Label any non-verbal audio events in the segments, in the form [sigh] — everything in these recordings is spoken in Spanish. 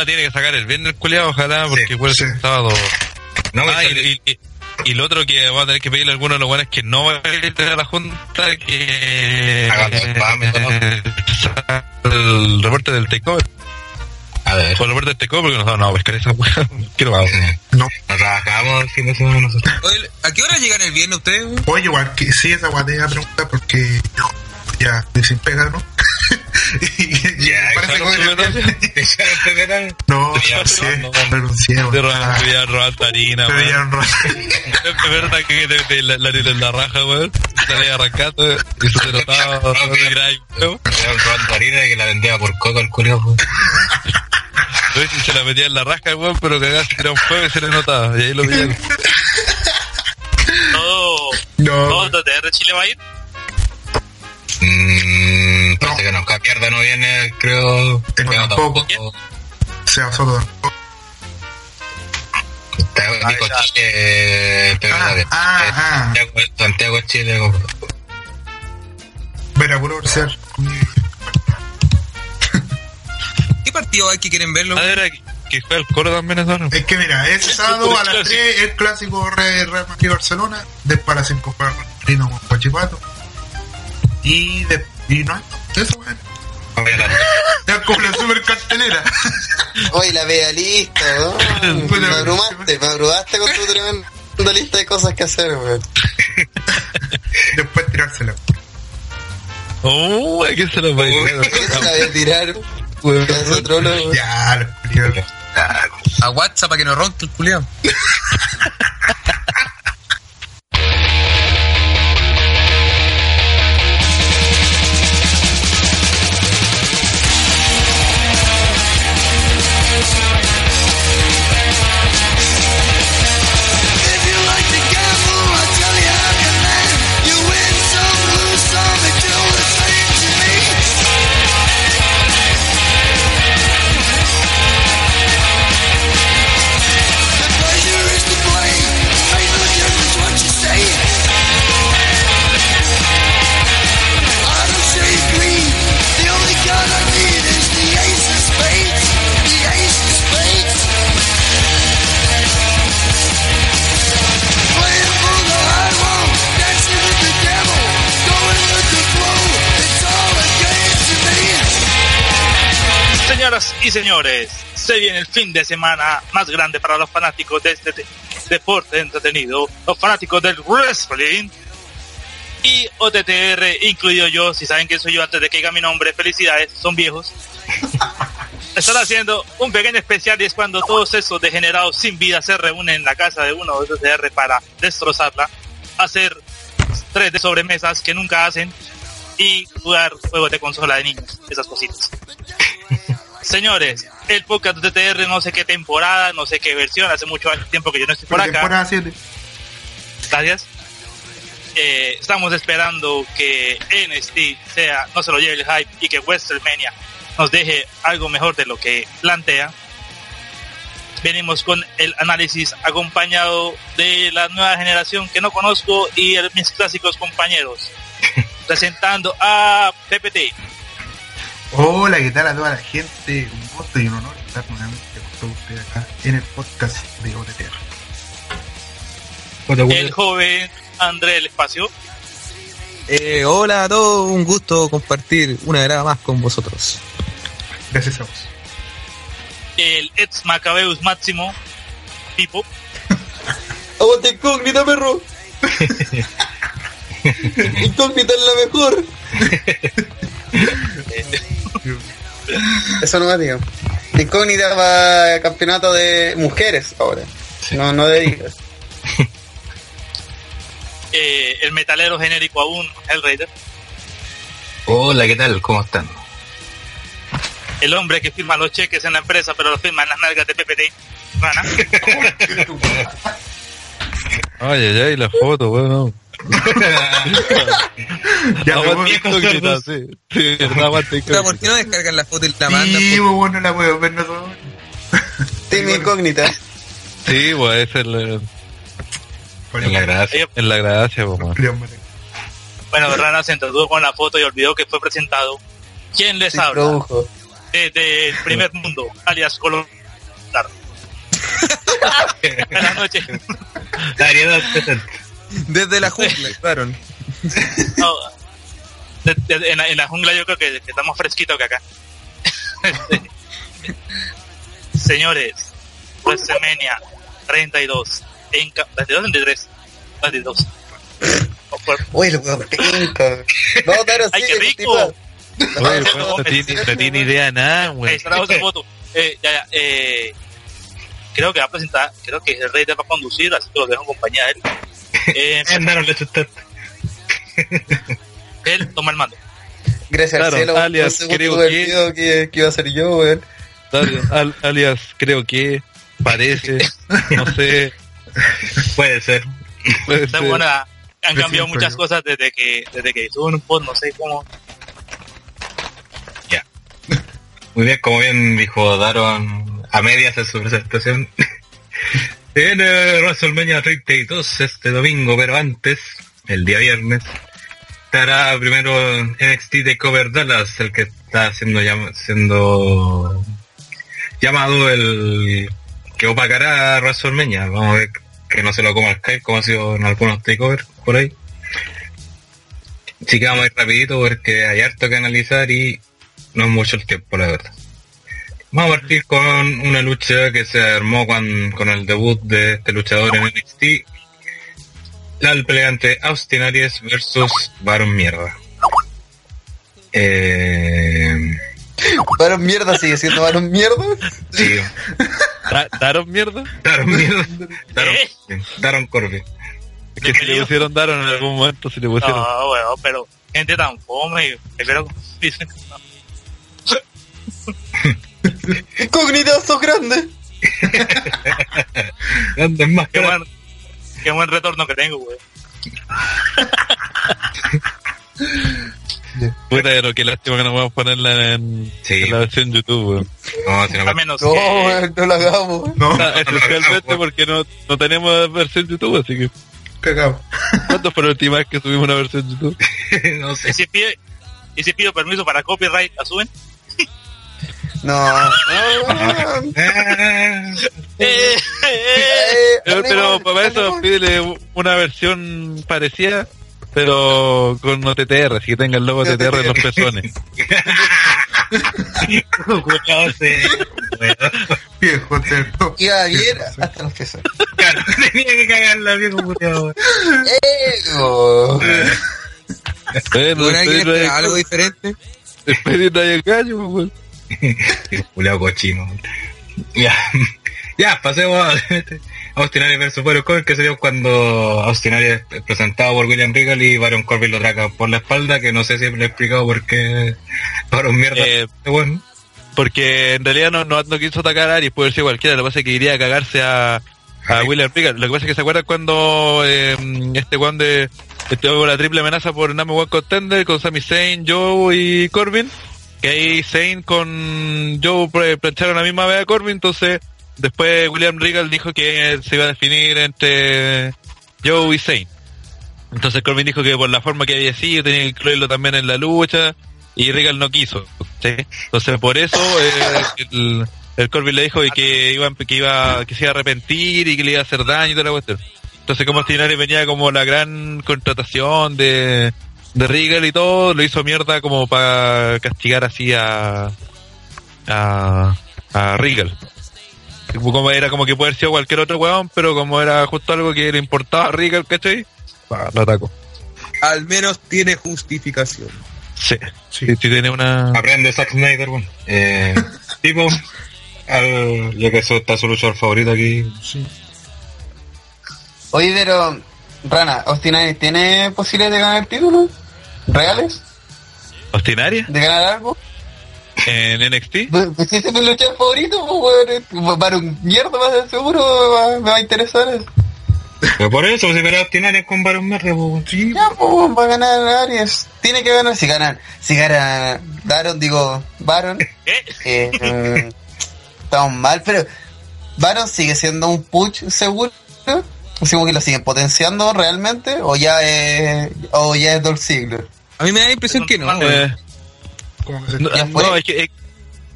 semana tiene que sacar el viernes culiado, ojalá, porque Sí, puede sí. ser sábado. No, Ah, y- y, y- y lo otro que vamos a tener que pedirle a alguno de los buenos que no va a ir a la junta que eh, el reporte del takeover. A ver. O el reporte del takeover porque nos van a pescar esa weá. Quiero vamos. No. No trabajamos el fin de semana nosotros. Oye, ¿A qué hora llegan el viernes ustedes? Oye, igual que sí, esa guatea pregunta porque yo ya sin pega, ¿no? Y [laughs] Ya, parece ¿Te? No, no. renuncié. Te roban, Ah, te robar [laughs] Es verdad que te te- la, la, la, la raja, weón. Se la iba arrancando y se notaba. [laughs] No, no te robando harina y que la vendía por coco. Entonces, Se la metía en la raja, weón, pero un fuego y se le notaba. Y ahí lo pillaron. No, todo TTR Chile va a ir. Mmm, parece que no, Capierda no viene, creo. Tengo tampoco. tampoco. sea Soto tampoco. Nico ya. Chile, pero Ah, de- ah, de- ah. Santiago, Santiago Chile. puro ser. [laughs] ¿Qué partido hay que quieren verlo? Ah, era que, que fue al coro también ¿no? Es que mira, ese sábado a las 3 el clásico Re- Real Madrid Barcelona, después a las 5 juega con Rino. Y, de, y no hay eso, weón. Es como la super cartelera. Hoy la vea lista, weón. Bueno, Me abrumaste, me abrumaste con tu tremenda lista de cosas que hacer, weón. [laughs] después tirársela. Oh, ¿a quién se lo va a ir? ¿Qué se la voy a tirar? Weón. Ya, los culiados. A WhatsApp para que no ronque el culiao. [laughs] y señores, se viene el fin de semana más grande para los fanáticos de este te- deporte entretenido, los fanáticos del wrestling y OTTR, incluido yo, si saben quién soy yo antes de que diga mi nombre, felicidades, son viejos. [laughs] Están haciendo un pequeño especial y es cuando todos esos degenerados sin vida se reúnen en la casa de uno de OTTR para destrozarla, hacer tres de sobremesas que nunca hacen y jugar juegos de consola de niños, esas cositas. Señores, el podcast de TTR no sé qué temporada, no sé qué versión, hace mucho tiempo que yo no estoy por acá. temporada 7. Gracias. Eh, estamos esperando que NXT sea, no se lo lleve el hype y que WrestleMania nos deje algo mejor de lo que plantea. Venimos con el análisis acompañado de la nueva generación que no conozco y mis clásicos compañeros. [laughs] Presentando a PPT. Hola, ¿qué tal a toda la gente? Un gusto y un honor estar nuevamente con todos ustedes acá en el podcast de OTTR. El joven André El Espacio. Eh, hola a todos, un gusto compartir una grada más con vosotros. Gracias a vos. El ex Macabeus Máximo. Pipo. [laughs] Aguante incógnita, perro. [laughs] incógnita es la mejor. [laughs] Eso no me digo. Incógnita para campeonato de mujeres ahora. No, no de hijas. [laughs] eh, el metalero genérico aún, Hellraider. Hola, ¿qué tal? ¿Cómo están? El hombre que firma los cheques en la empresa, pero los firma en las nalgas de PPT. Rana. Ay, ay, ay, la foto, weón. No. [laughs] Ya incógnita, sí. Sí, [laughs] Pero ¿por qué no descargan la foto y la mandan? Sí, por- pues, bueno, la puedo ver, no todo. [laughs] Team incógnita. Sí, pues, es la, En la gracia. es la gracia, Moreno. Bueno, Rana se entretuvo con la foto y olvidó que fue presentado. ¿Quién les Se habla? produjo. desde el primer mundo, alias Colón. Buenas noches. Variedad presente. Desde la jungla, [laughs] claro. No, de- de- en, la, en la jungla yo creo que, que estamos fresquitos que acá. [laughs] Señores, WrestleMania 32. En, ca- 32 33. 32. Oh, por- Uy, el penca. No, pero sí. ¡Ay, qué rico! No tiene, no tiene idea de nada, güey. Eh, ya, ya, eh, creo que va a presentar, creo que el rey te va a conducir, así que lo dejo en compañía de él. Eh, [laughs] chutaste. [laughs] él toma el mando. Gracias Claro, al cielo. alias, creo que- video que, que iba a ser yo, weón. Dale, al- alias, creo que, parece, [laughs] no sé, Puede ser. puede ser. buena. Han cambiado muchas cosas desde que desde que suben un pod, no sé cómo. Muy bien, como bien dijo Daron a medias en su presentación. Viene WrestleMania 32 este domingo, pero antes, el día viernes, estará primero NXT de Cover Dallas, el que está siendo, siendo llamado el que opacará a WrestleMania. Vamos a ver que no se lo coma el Skype como ha sido en algunos takeovers por ahí. Así que vamos a ir rapidito porque hay harto que analizar y no es mucho el tiempo, la verdad. Vamos a partir con una lucha que se armó con, con el debut de este luchador en NXT. La pelea entre Austin Aries versus Baron Mierda. Eh, Varón mierda sigue siendo varón mierda. sí, Da- ¿Daron mierda? Daron Mierda. Daron, ¿Eh? Daron Corbin. Es que si le pusieron Daron en algún momento, si le pusieron. No, bueno, pero gente tan fome, pero [laughs] dicen, Incógnitazo grande. [laughs] Grandes más qué buen, qué buen retorno que tengo, güey. [laughs] Puta, pero qué lástima que no podemos ponerla en, Sí. en la versión YouTube, weón. No, si no me- menos No, que weón, no lo hagamos. No, Ah, Esencialmente porque no, no tenemos versión YouTube, así que. cagado. ¿Cuánto fue la última vez que subimos una versión YouTube? [laughs] no y sé. si pido, y si pido permiso para copyright, ¿la suben? No. [laughs] Eh, eh, Eh, Pero, pero para eso pídele una versión parecida, pero con OTTR, así que tenga el logo TTR en [laughs] los pezones. Viejo, cerdo. Iba bien hasta los [laughs] pesos. claro, tenía que cagarla bien como cuidado. Eh, oh. Bueno, ¿Por alguien espera algo diferente? de no hay pues, weón. [laughs] Culeado cochino. Ya, ya, pasemos a [laughs] Austin versus Baron Corbin, que se dio cuando Austin Aries es presentado por William Regal y Baron Corbin lo traga por la espalda, que no sé si le he explicado por qué Baron mierda. Eh, bueno, Porque en realidad no, no, no quiso atacar a Aries, puede ser cualquiera, lo que pasa es que iría a cagarse a, a William Regal. Lo que pasa es que se acuerdan cuando eh, este Juan de estuvo la triple amenaza por Number One Contender con Sami Zayn, Joe y Corbin. Que ahí Zayn con Joe plancharon la misma vez a Corbin, entonces después William Regal dijo que se iba a definir entre Joe y Zayn. Entonces Corbin dijo que por la forma que había sido tenía que incluirlo también en la lucha y Regal no quiso. Entonces por eso eh, el, el Corbin le dijo que iba, que iba que se iba a arrepentir y que le iba a hacer daño y toda la cuestión. Entonces como Austin venía como la gran contratación de, de Regal y todo, lo hizo mierda como para castigar así a a, a Regal. Como era como que puede haber sido cualquier otro weón, pero como era justo algo que le importaba a Regal, ¿cachai? Lo atacó. Al menos tiene justificación. Sí, sí, sí tiene una... aprende Zack Snyder, bueno. Eh, [laughs] tipo, al, ya que eso está su luchador favorito aquí. Oye, pero, Rana, ¿Austin Aries tiene posibilidades de ganar el título? ¿Reales? ¿Ostinaria? ¿De ganar algo? ¿En NXT? Pues pues si ese es mi luchador favorito, pues, weón. Para un mierda más de seguro me va, me va a interesar. Pero por eso, si verá Aries con Baron Mierda, pues, sí. Ya, pues, va a ganar Aries. Tiene que ganar. Si ganan, si gana Baron, digo, Baron, ¿Qué? [laughs] eh, mm, estamos mal, pero Baron sigue siendo un push seguro. Como que lo siguen potenciando realmente, o ya es, o ya es Dolph Ziggler. A mí me da la impresión que no. Eh, weón. Eh, Como que se- no, fue. no, es que, es,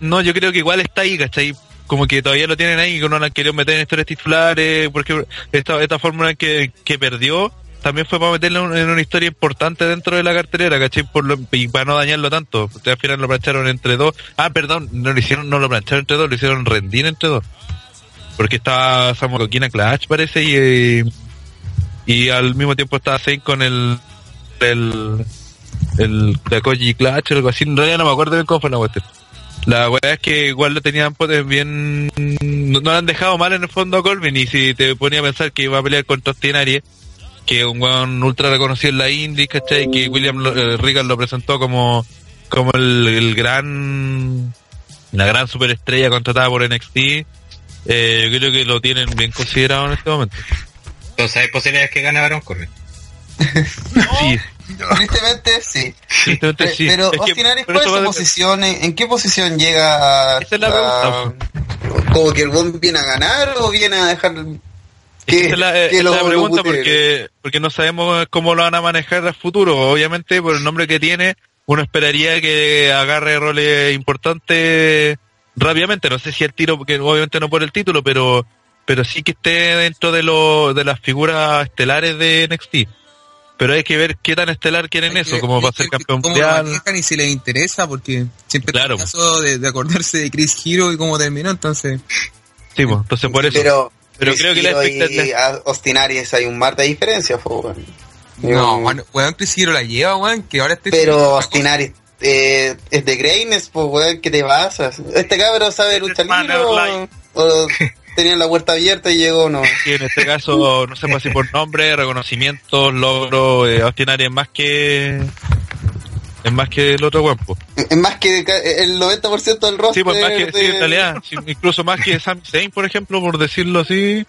no, yo creo que igual está ahí, ¿cachai? Como que todavía lo tienen ahí, que no lo han querido meter en historias titulares, porque esta, esta fórmula que, que perdió también fue para meterlo en una historia importante dentro de la cartelera, ¿cachai? Por lo- y para no dañarlo tanto. Ustedes al final lo plancharon entre dos. Ah, perdón, no lo hicieron, no lo plancharon entre dos, lo hicieron rendir entre dos. Porque estaba Samu Coquina Clash, parece, y, eh, y al mismo tiempo estaba Zayn con el, el, el Takoji Clash o algo así. En realidad no me acuerdo bien cómo fue la cuestión. La weá es que igual lo tenían pues, bien. No, no lo han dejado mal en el fondo a Colvin. Y si te ponía a pensar que iba a pelear contra Austin Aries, que es un weón ultra reconocido en la Indie, ¿cachai? Que William eh, Regal lo presentó como, como el, el gran. La gran superestrella contratada por NXT. Eh, yo creo que lo tienen bien considerado en este momento. Entonces hay posibilidades que gane Baron Corbin. [laughs] Sí, [laughs] Tristemente, sí. tristemente Pe- sí. Pero Es Austin Aries, ¿cuál es su posición? ¿En, en qué posición llega? a- Esa es la pregunta, a- ¿Como que el buen viene a ganar o viene a dejar que esa es la, esa lo- pregunta porque, porque no sabemos cómo lo van a manejar a futuro. Obviamente, por el nombre que tiene, uno esperaría que agarre roles importantes rápidamente. No sé si el tiro, porque obviamente no por el título, pero pero sí que esté dentro de, lo, de las figuras estelares de NXT. Pero hay que ver qué tan estelar quieren Hay eso, que- como va a hay ser campeón cómo lo mundial. manejan y si les interesa, porque siempre Claro. está el caso de, de acordarse de Chris Hero y cómo terminó, entonces... Sí, pues, entonces por eso. Pero, Pero Chris creo que la expectativa- y Austin Aries hay un mar de diferencia, weón. No, weón, weón, Chris Hero la lleva, weón, que ahora este... Pero Austin Aries eh, es de Greines, pues, weón, ¿qué te pasas? ¿Este cabrón sabe Es lucha de libre o, o [laughs] tenía la puerta abierta y llegó no? Sí, en este caso, no sé pues, si por nombre, reconocimientos, logro, eh, Austin Aries es más que es más que el otro guapo. Es más que el 90% del roster Sí, pues más que, sí, de- en realidad, sí, incluso más que Sami Zayn, por ejemplo, por decirlo así,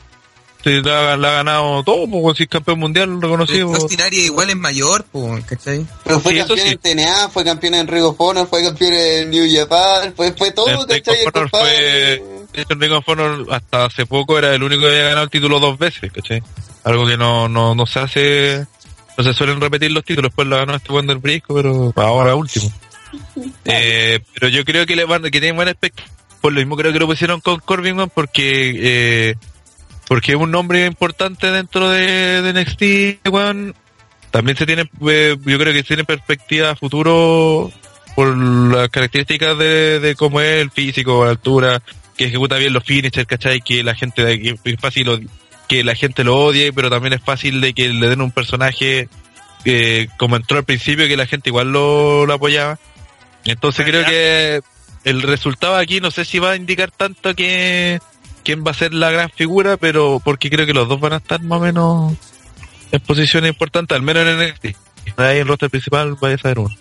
sí, la, la ha ganado todo, pues si es campeón mundial reconocido. Austin Aries igual es mayor, pues, ¿cachai? Pero fue Sí, campeón sí. en TNA, fue campeón en Ring of Honor, fue campeón en New Japan, fue, fue todo, ¿cachai? fue, de hecho, en Ring of Honor hasta hace poco era el único que había ganado el título dos veces, ¿cachai? Algo que no, no, no se hace, no se suelen repetir los títulos, después lo ganó este Wonder Brisco, pero ahora último. [laughs] Eh, pero yo creo que le van, que tienen buena expectativa. Por lo mismo creo que lo pusieron con Corbin, porque, eh, porque es un nombre importante dentro de, de NXT, weón. También se tiene, eh, yo creo que tiene perspectiva a futuro por las características de, de cómo es el físico, la altura, que ejecuta bien los finishers, ¿cachai? Que la gente, que es fácil o- que la gente lo odie, pero también es fácil de que le den un personaje eh, como entró al principio, que la gente igual lo, lo apoyaba. Entonces creo ¿Verdad? que el resultado aquí no sé si va a indicar tanto que quién va a ser la gran figura, pero porque creo que los dos van a estar más o menos en posiciones importantes, al menos en NXT. Ahí en el roster principal vaya a saber uno.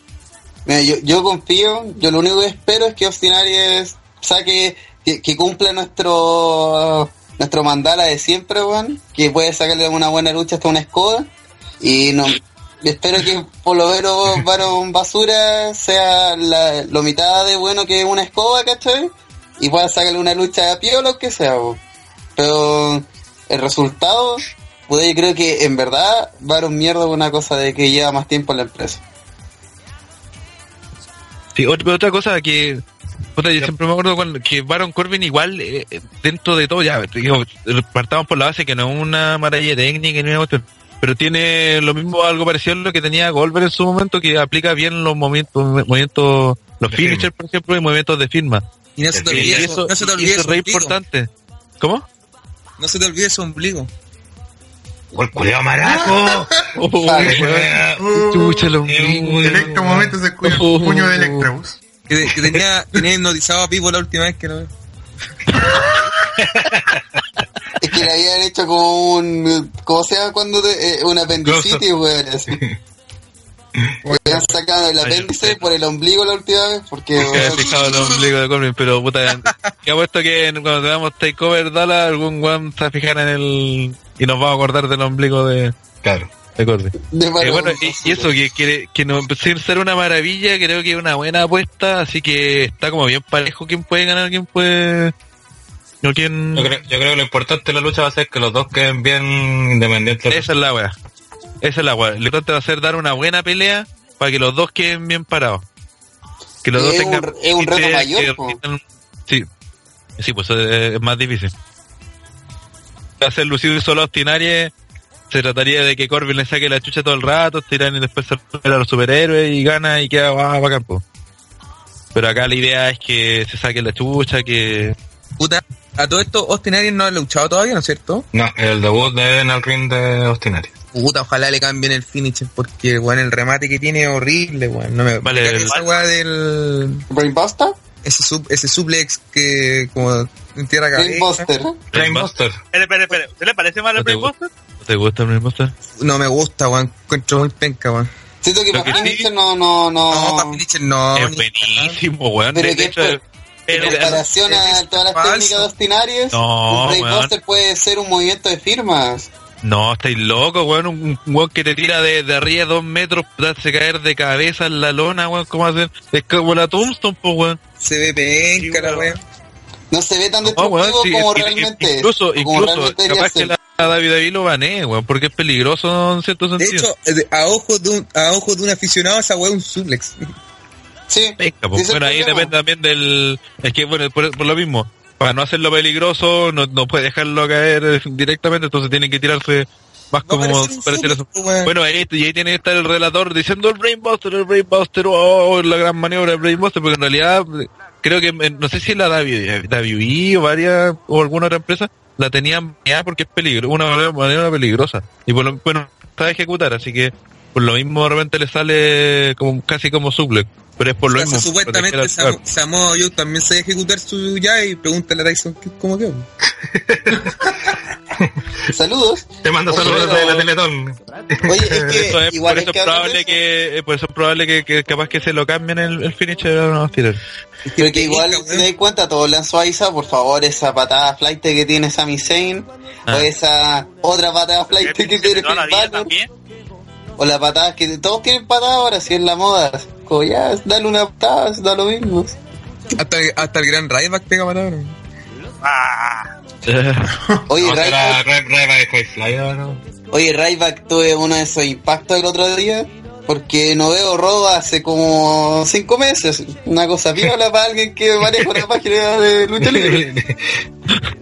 Mira, yo, yo confío, yo lo único que espero es que Austin Aries saque, que, que cumpla nuestro nuestro mandala de siempre, weón, que puede sacarle una buena lucha hasta una escoba y no espero que por lo menos Baron Basura sea la, mitad de bueno que una escoba, ¿cachai? Y pueda sacarle una lucha a pie o lo que sea, weón. pero el resultado, pues yo creo que en verdad Baron mierda es una cosa de que lleva más tiempo en la empresa. Sí, otra cosa que puta, yo siempre me acuerdo cuando, que Baron Corbin igual eh, dentro de todo ya digo, partamos por la base que no es una maravilla técnica ni una cuestión, pero tiene lo mismo algo parecido a lo que tenía Goldberg en su momento que aplica bien los movimientos movimientos los De finishers por ejemplo y movimientos de firma Y no se te y olvide, eso, no se te y olvide eso es re ombligo. importante ¿cómo? No se te olvide su ombligo. ¡Gol maraco! [laughs] Oh. Chucha, el ombligo. En momento se escucha el puño de Electrabus. Que, que tenía, tenía hipnotizado a Pipo la última vez que lo Es que le habían hecho como un. ¿Cómo se llama cuando te, eh, un apendicitis, weón? Así. Le habían sacado el apéndice por el ombligo la última vez, porque. que había fijado el ombligo de Corbin, pero puta, que ha puesto que cuando tengamos Takeover Dallas, algún weón se va a fijar en el. y nos vamos a acordar del ombligo de, Claro. De Eh, bueno, y, y eso, que, que, que no, sin ser una maravilla, creo que es una buena apuesta, así que está como bien parejo quién puede ganar, quién puede. No, quién. Yo creo, yo creo que lo importante de la lucha va a ser que los dos queden bien independientes. Esa es la weá. Esa es la weá. Lo importante va a ser dar una buena pelea para que los dos queden bien parados. que los dos Es un- tengan es un reto mayor, que sí sí pues es, es más difícil hacer lucir solo a Austin Aries se trataría de que Corbin le saque la chucha todo el rato tiran y después se a los superhéroes y gana y queda ah, bacán po. pero acá la idea es que se saque la chucha que Puta, a todo esto, Austin Aries no ha luchado todavía, ¿no es cierto? No, el debut de en el ring de Austin Aries. Puta, ojalá le cambien el finisher, porque, weón, el remate que tiene es horrible, weón. No me Vale, el- del... Brainbuster, Ese, sub, ese suplex que, como, en tierra. Brainbuster. Brainbuster. Espere, espere. ¿Usted le parece mal ¿No el te Brainbuster? ¿no te gusta el Brainbuster? No me gusta, weón. Encuentro muy penca, weón. Siento que sí- finisher no, no, no. No, para finisher no. es buenísimo weón Pero de, que hecho es En comparación a todas las falso. técnicas de Austin Aries, No, un Brainbuster puede ser un movimiento de firmas. No, estáis locos, weón. Un, un weón que te tira de, de arriba dos metros, te hace caer de cabeza en la lona, weón. ¿Cómo hacer? Es como la Tombstone, pues, weón. Se ve penca, la weón. No se ve tan No, destructivo weón, sí, como realmente Incluso, como incluso, realmente capaz que la, la David David lo banee, weón, porque es peligroso en cierto De sentido. hecho, eh, a ojos de un, a ojos de un aficionado, esa weá es un suplex. [laughs] Sí, Venga, pues, bueno, ahí depende también del... Es que, bueno, por, por lo mismo, para no hacerlo peligroso, no, no puede dejarlo caer eh, directamente, entonces tienen que tirarse más No, como... pero sí es un parecer suplex, eso. weón. Bueno, ahí, y ahí tiene que estar el relator diciendo el Brainbuster, el Brainbuster, oh, la gran maniobra del Brainbuster, porque en realidad eh, creo que, eh, no sé si la David, David o varias, o alguna otra empresa, la tenían ya porque es peligro, una manera peligrosa. Y por lo, bueno, está a ejecutar, así que por lo mismo de repente le sale como casi como suplex, pero es por lo O sea, mismo. supuestamente Samo- Samoa Joe también sabe ejecutar su ya y pregúntale a Tyson que- cómo quedó. [laughs] saludos. Te mando Oye, saludos pero- de la Teletón. Oye, es Por [laughs] que eso es, igual por es eso que probable de eso. que, eh, por eso es probable que, que capaz que se lo cambien el, el finisher a los tirar. Pero que igual, si te das cuenta, todos le han suavizado, por favor, esa patada flight que tiene Sami Zayn, Ah. o esa otra patada flight que tiene Finn Balor, o la patada que todos tienen patada ahora, si es la moda. Como ya, dale una patada, da lo mismo. Hasta, hasta el gran Ryback pega palabra. Ah, Oye, No, Ryback, Fly ahora. oye, Ryback tuve uno de esos impactos el otro día, porque no veo roba hace como cinco meses. Una cosa piola para alguien que maneja una [laughs] página de lucha libre.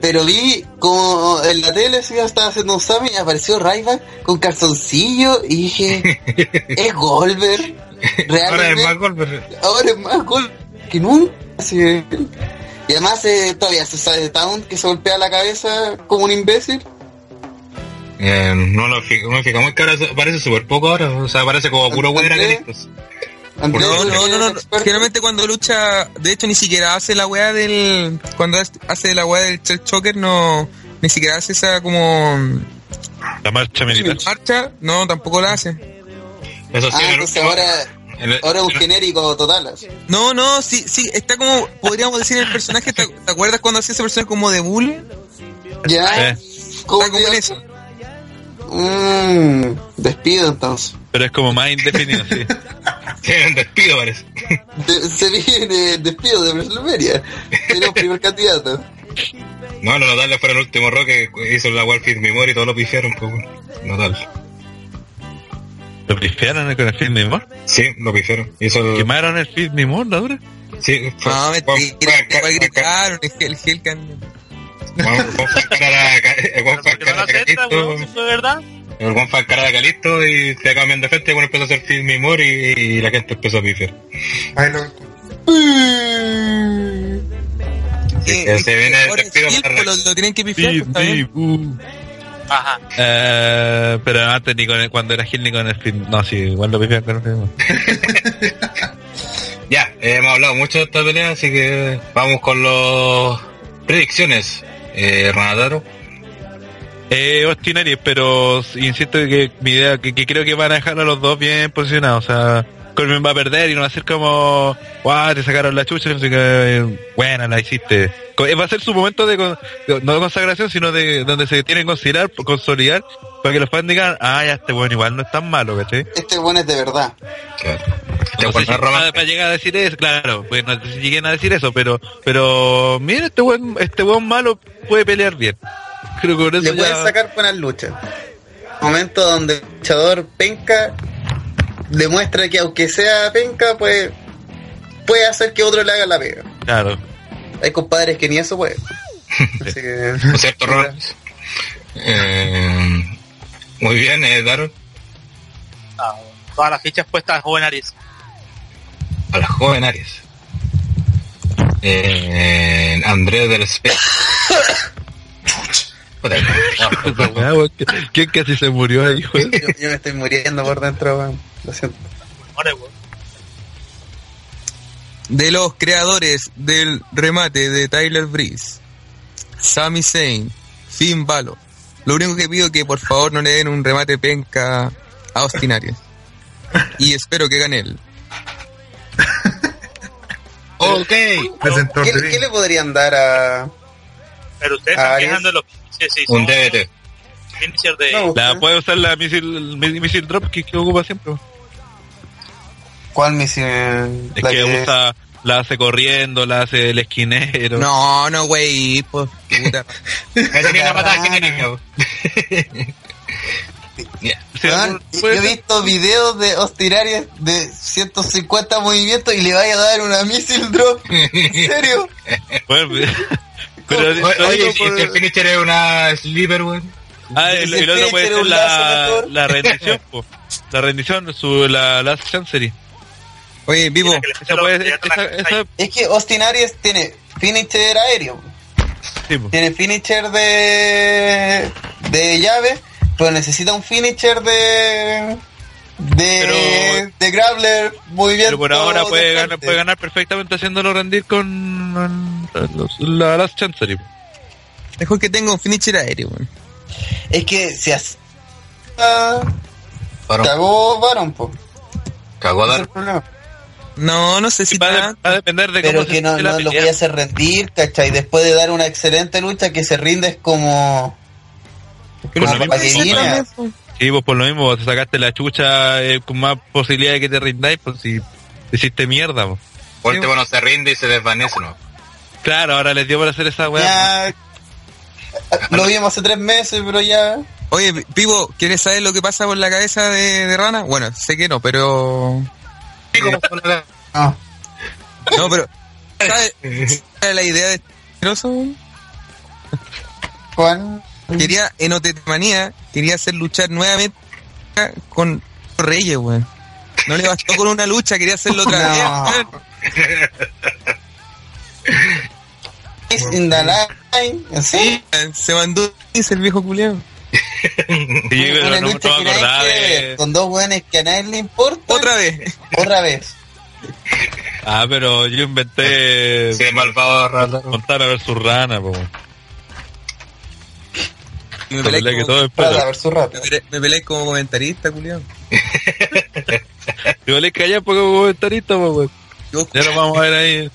Pero vi como en la tele si estaba haciendo un Sammy y apareció Ryback con calzoncillo y dije, [laughs] es Goldberg. [laughs] Ahora es más golpe. ahora es más Goldberg que nunca. Sí. Y además eh, todavía se sabe de Town que se golpea la cabeza como un imbécil. Eh, no lo me fijamos que ahora parece súper poco ahora. O sea, parece como puro listos. Andrés, No, no, no, no. Generalmente cuando lucha, de hecho ni siquiera hace la weá del, cuando hace- la weá del Shell Choker, no, ni siquiera hace esa como La marcha militar. marcha, no, tampoco la hace. Eso sí, Ah, en el entonces último- ahora, en el- ahora es un en el- genérico total. así. No, no, sí, sí, está como, podríamos decir el personaje, ¿te, te acuerdas cuando hacía ese personaje como de Bull? Ya, Eh, ¿cómo Está como en eso. Mm, despido entonces. pero es como más indefinido, sí. [laughs] Sí, un despido parece. De- se viene el despido de WrestleMania. Era primer candidato. No, lo notable fue el último rock que hizo la Fit Memory y todos lo pifiaron, pues bueno. ¿Lo pifiaron con el Feed Me More? Sí, lo pifiaron. Hizo el... ¿Quemaron el Feed Me More, la dura? Sí, fue... No, mentira, fue- fue- gritaron, el Hell, el Juan fue a encarar a Ca- el Juan fue a porque no encarar lo a acepta, Calisto. El Juan fue a Calisto y te cambian de frente y bueno, empezó a hacer Fit Memory y, y la gente empezó a pifiar. Ahí lo que se viene el despido sí, para- lo, lo tienen que pifiar, Sí, sí. Ajá. Eh, pero antes ni con el, cuando era Gil ni con el Feed No, sí, igual lo pifiaron con el More. [laughs] Ya, eh, hemos hablado mucho de esta pelea, así que vamos con los predicciones. Eh, Renataro. Eh, Austin Aries, pero insisto que mi idea, que, que creo que van a dejar a los dos bien posicionados. O sea, Corbin va a perder y no va a ser como, guau, te sacaron la chucha, así que, eh, buena, la hiciste. Eh, Va a ser su momento de, no de consagración, sino de donde se tiene que considerar, consolidar, para que los fans digan, ah, ya este bueno igual no es tan malo, ¿cachai? Este bueno es de verdad. Claro. Este No sé si para, llegar a decir eso, claro, pues no sé si lleguen a decir eso, pero, pero, mira, este buen, este buen malo puede pelear bien. Creo que por eso Le pueden sacar buenas luchas. Momento donde el luchador penca demuestra que aunque sea penca, pues puede hacer que otro le haga la pega. Claro. Hay compadres que ni eso pueden. [laughs] Así que... ¿No es cierto, Rollins? Eh, muy bien, eh, Daron. Ah, todas las fichas puestas a joven Aries. A las joven Aries. Eh, Andrea del [laughs] [laughs] weón, que- ¿Quién casi se murió ahí, yo, yo me estoy muriendo por dentro, weón. Lo siento. De los creadores del remate de Tyler Breeze, Sami Zayn, Finn Balor. Lo único que pido es que por favor no le den un remate penca a Austin Aries. Y espero que gane él. [laughs] ok. ¿Qué, qué le podrían dar a...? Pero ustedes están Aries. quejando de los finishes, sí, Un DDT. de... No, La puede usar la missile, mi- missile drop que, que ocupa siempre. ¿Cuál misión? Es La que usa, la hace corriendo, la hace el esquinero. No, no, güey, pues puta. [laughs] Tenía la patada. [laughs] Sí, Weón, yo puede he visto videos de Austin Aries de 150 movimientos y le vaya a dar una missile drop. [laughs] ¿En serio? Bueno, pero oye, digo ¿y por- si el finisher es una sleeper, weón? Ah, el, el otro puede ser la, la rendición, po. La rendición, su, la Last Chancery. Oye, Vivo, que puede, esa, esa, Es que Austin Aries tiene finisher aéreo. sí. Tiene finisher de, de llave, pero necesita un finisher de... De, Pero- de grappler muy bien. Pero por ahora puede ganar, puede ganar perfectamente haciéndolo rendir con los- la Last Chancery. mejor que tenga un finisher aéreo, weón. Es que se hace... ah, Varón. Cagó Baron, po. Cagó a Ese es dar. el problema. No, no sé si Va, a de- tanto. va a depender de Pero cómo que se no, no lo voy a hacer rendir, ¿cachai? Después de dar una excelente lucha, que se rinde es como... Con como para que. Sí, pues por lo mismo, te sacaste la chucha eh, con más posibilidad de que te rindáis, pues si hiciste mierda, pues. Por último no se rinde y se desvanece, ¿no? Claro, ahora les dio para hacer esa weá. Ya... [laughs] Lo vimos hace tres meses, pero ya... Oye, Vivo, ¿quieres saber lo que pasa por la cabeza de, de Rana? Bueno, sé que no, pero... No. [laughs] No, pero... ¿Sabes [laughs] sabe la idea de este asqueroso, weón? Juan... Quería, en Otetemanía, quería hacer luchar nuevamente con Reyes, weón. No le bastó con una lucha, quería hacerlo otra [laughs] vez, No. weón. Is in the line, ¿sí? Se mandó el viejo culiao. Sí, pero una no, no que nadie acordaba quiere ver, de... con dos weones que a nadie le importa. Otra vez. Otra vez. Ah, pero yo inventé Sí, malvado rato. Montana versus Rana. Y me peleé que como, todo es Rata versus rata. me peleé- me peleé como comentarista, culiao. Yo le callé porque como comentarista, pues, weón. Ya nos vamos a ver ahí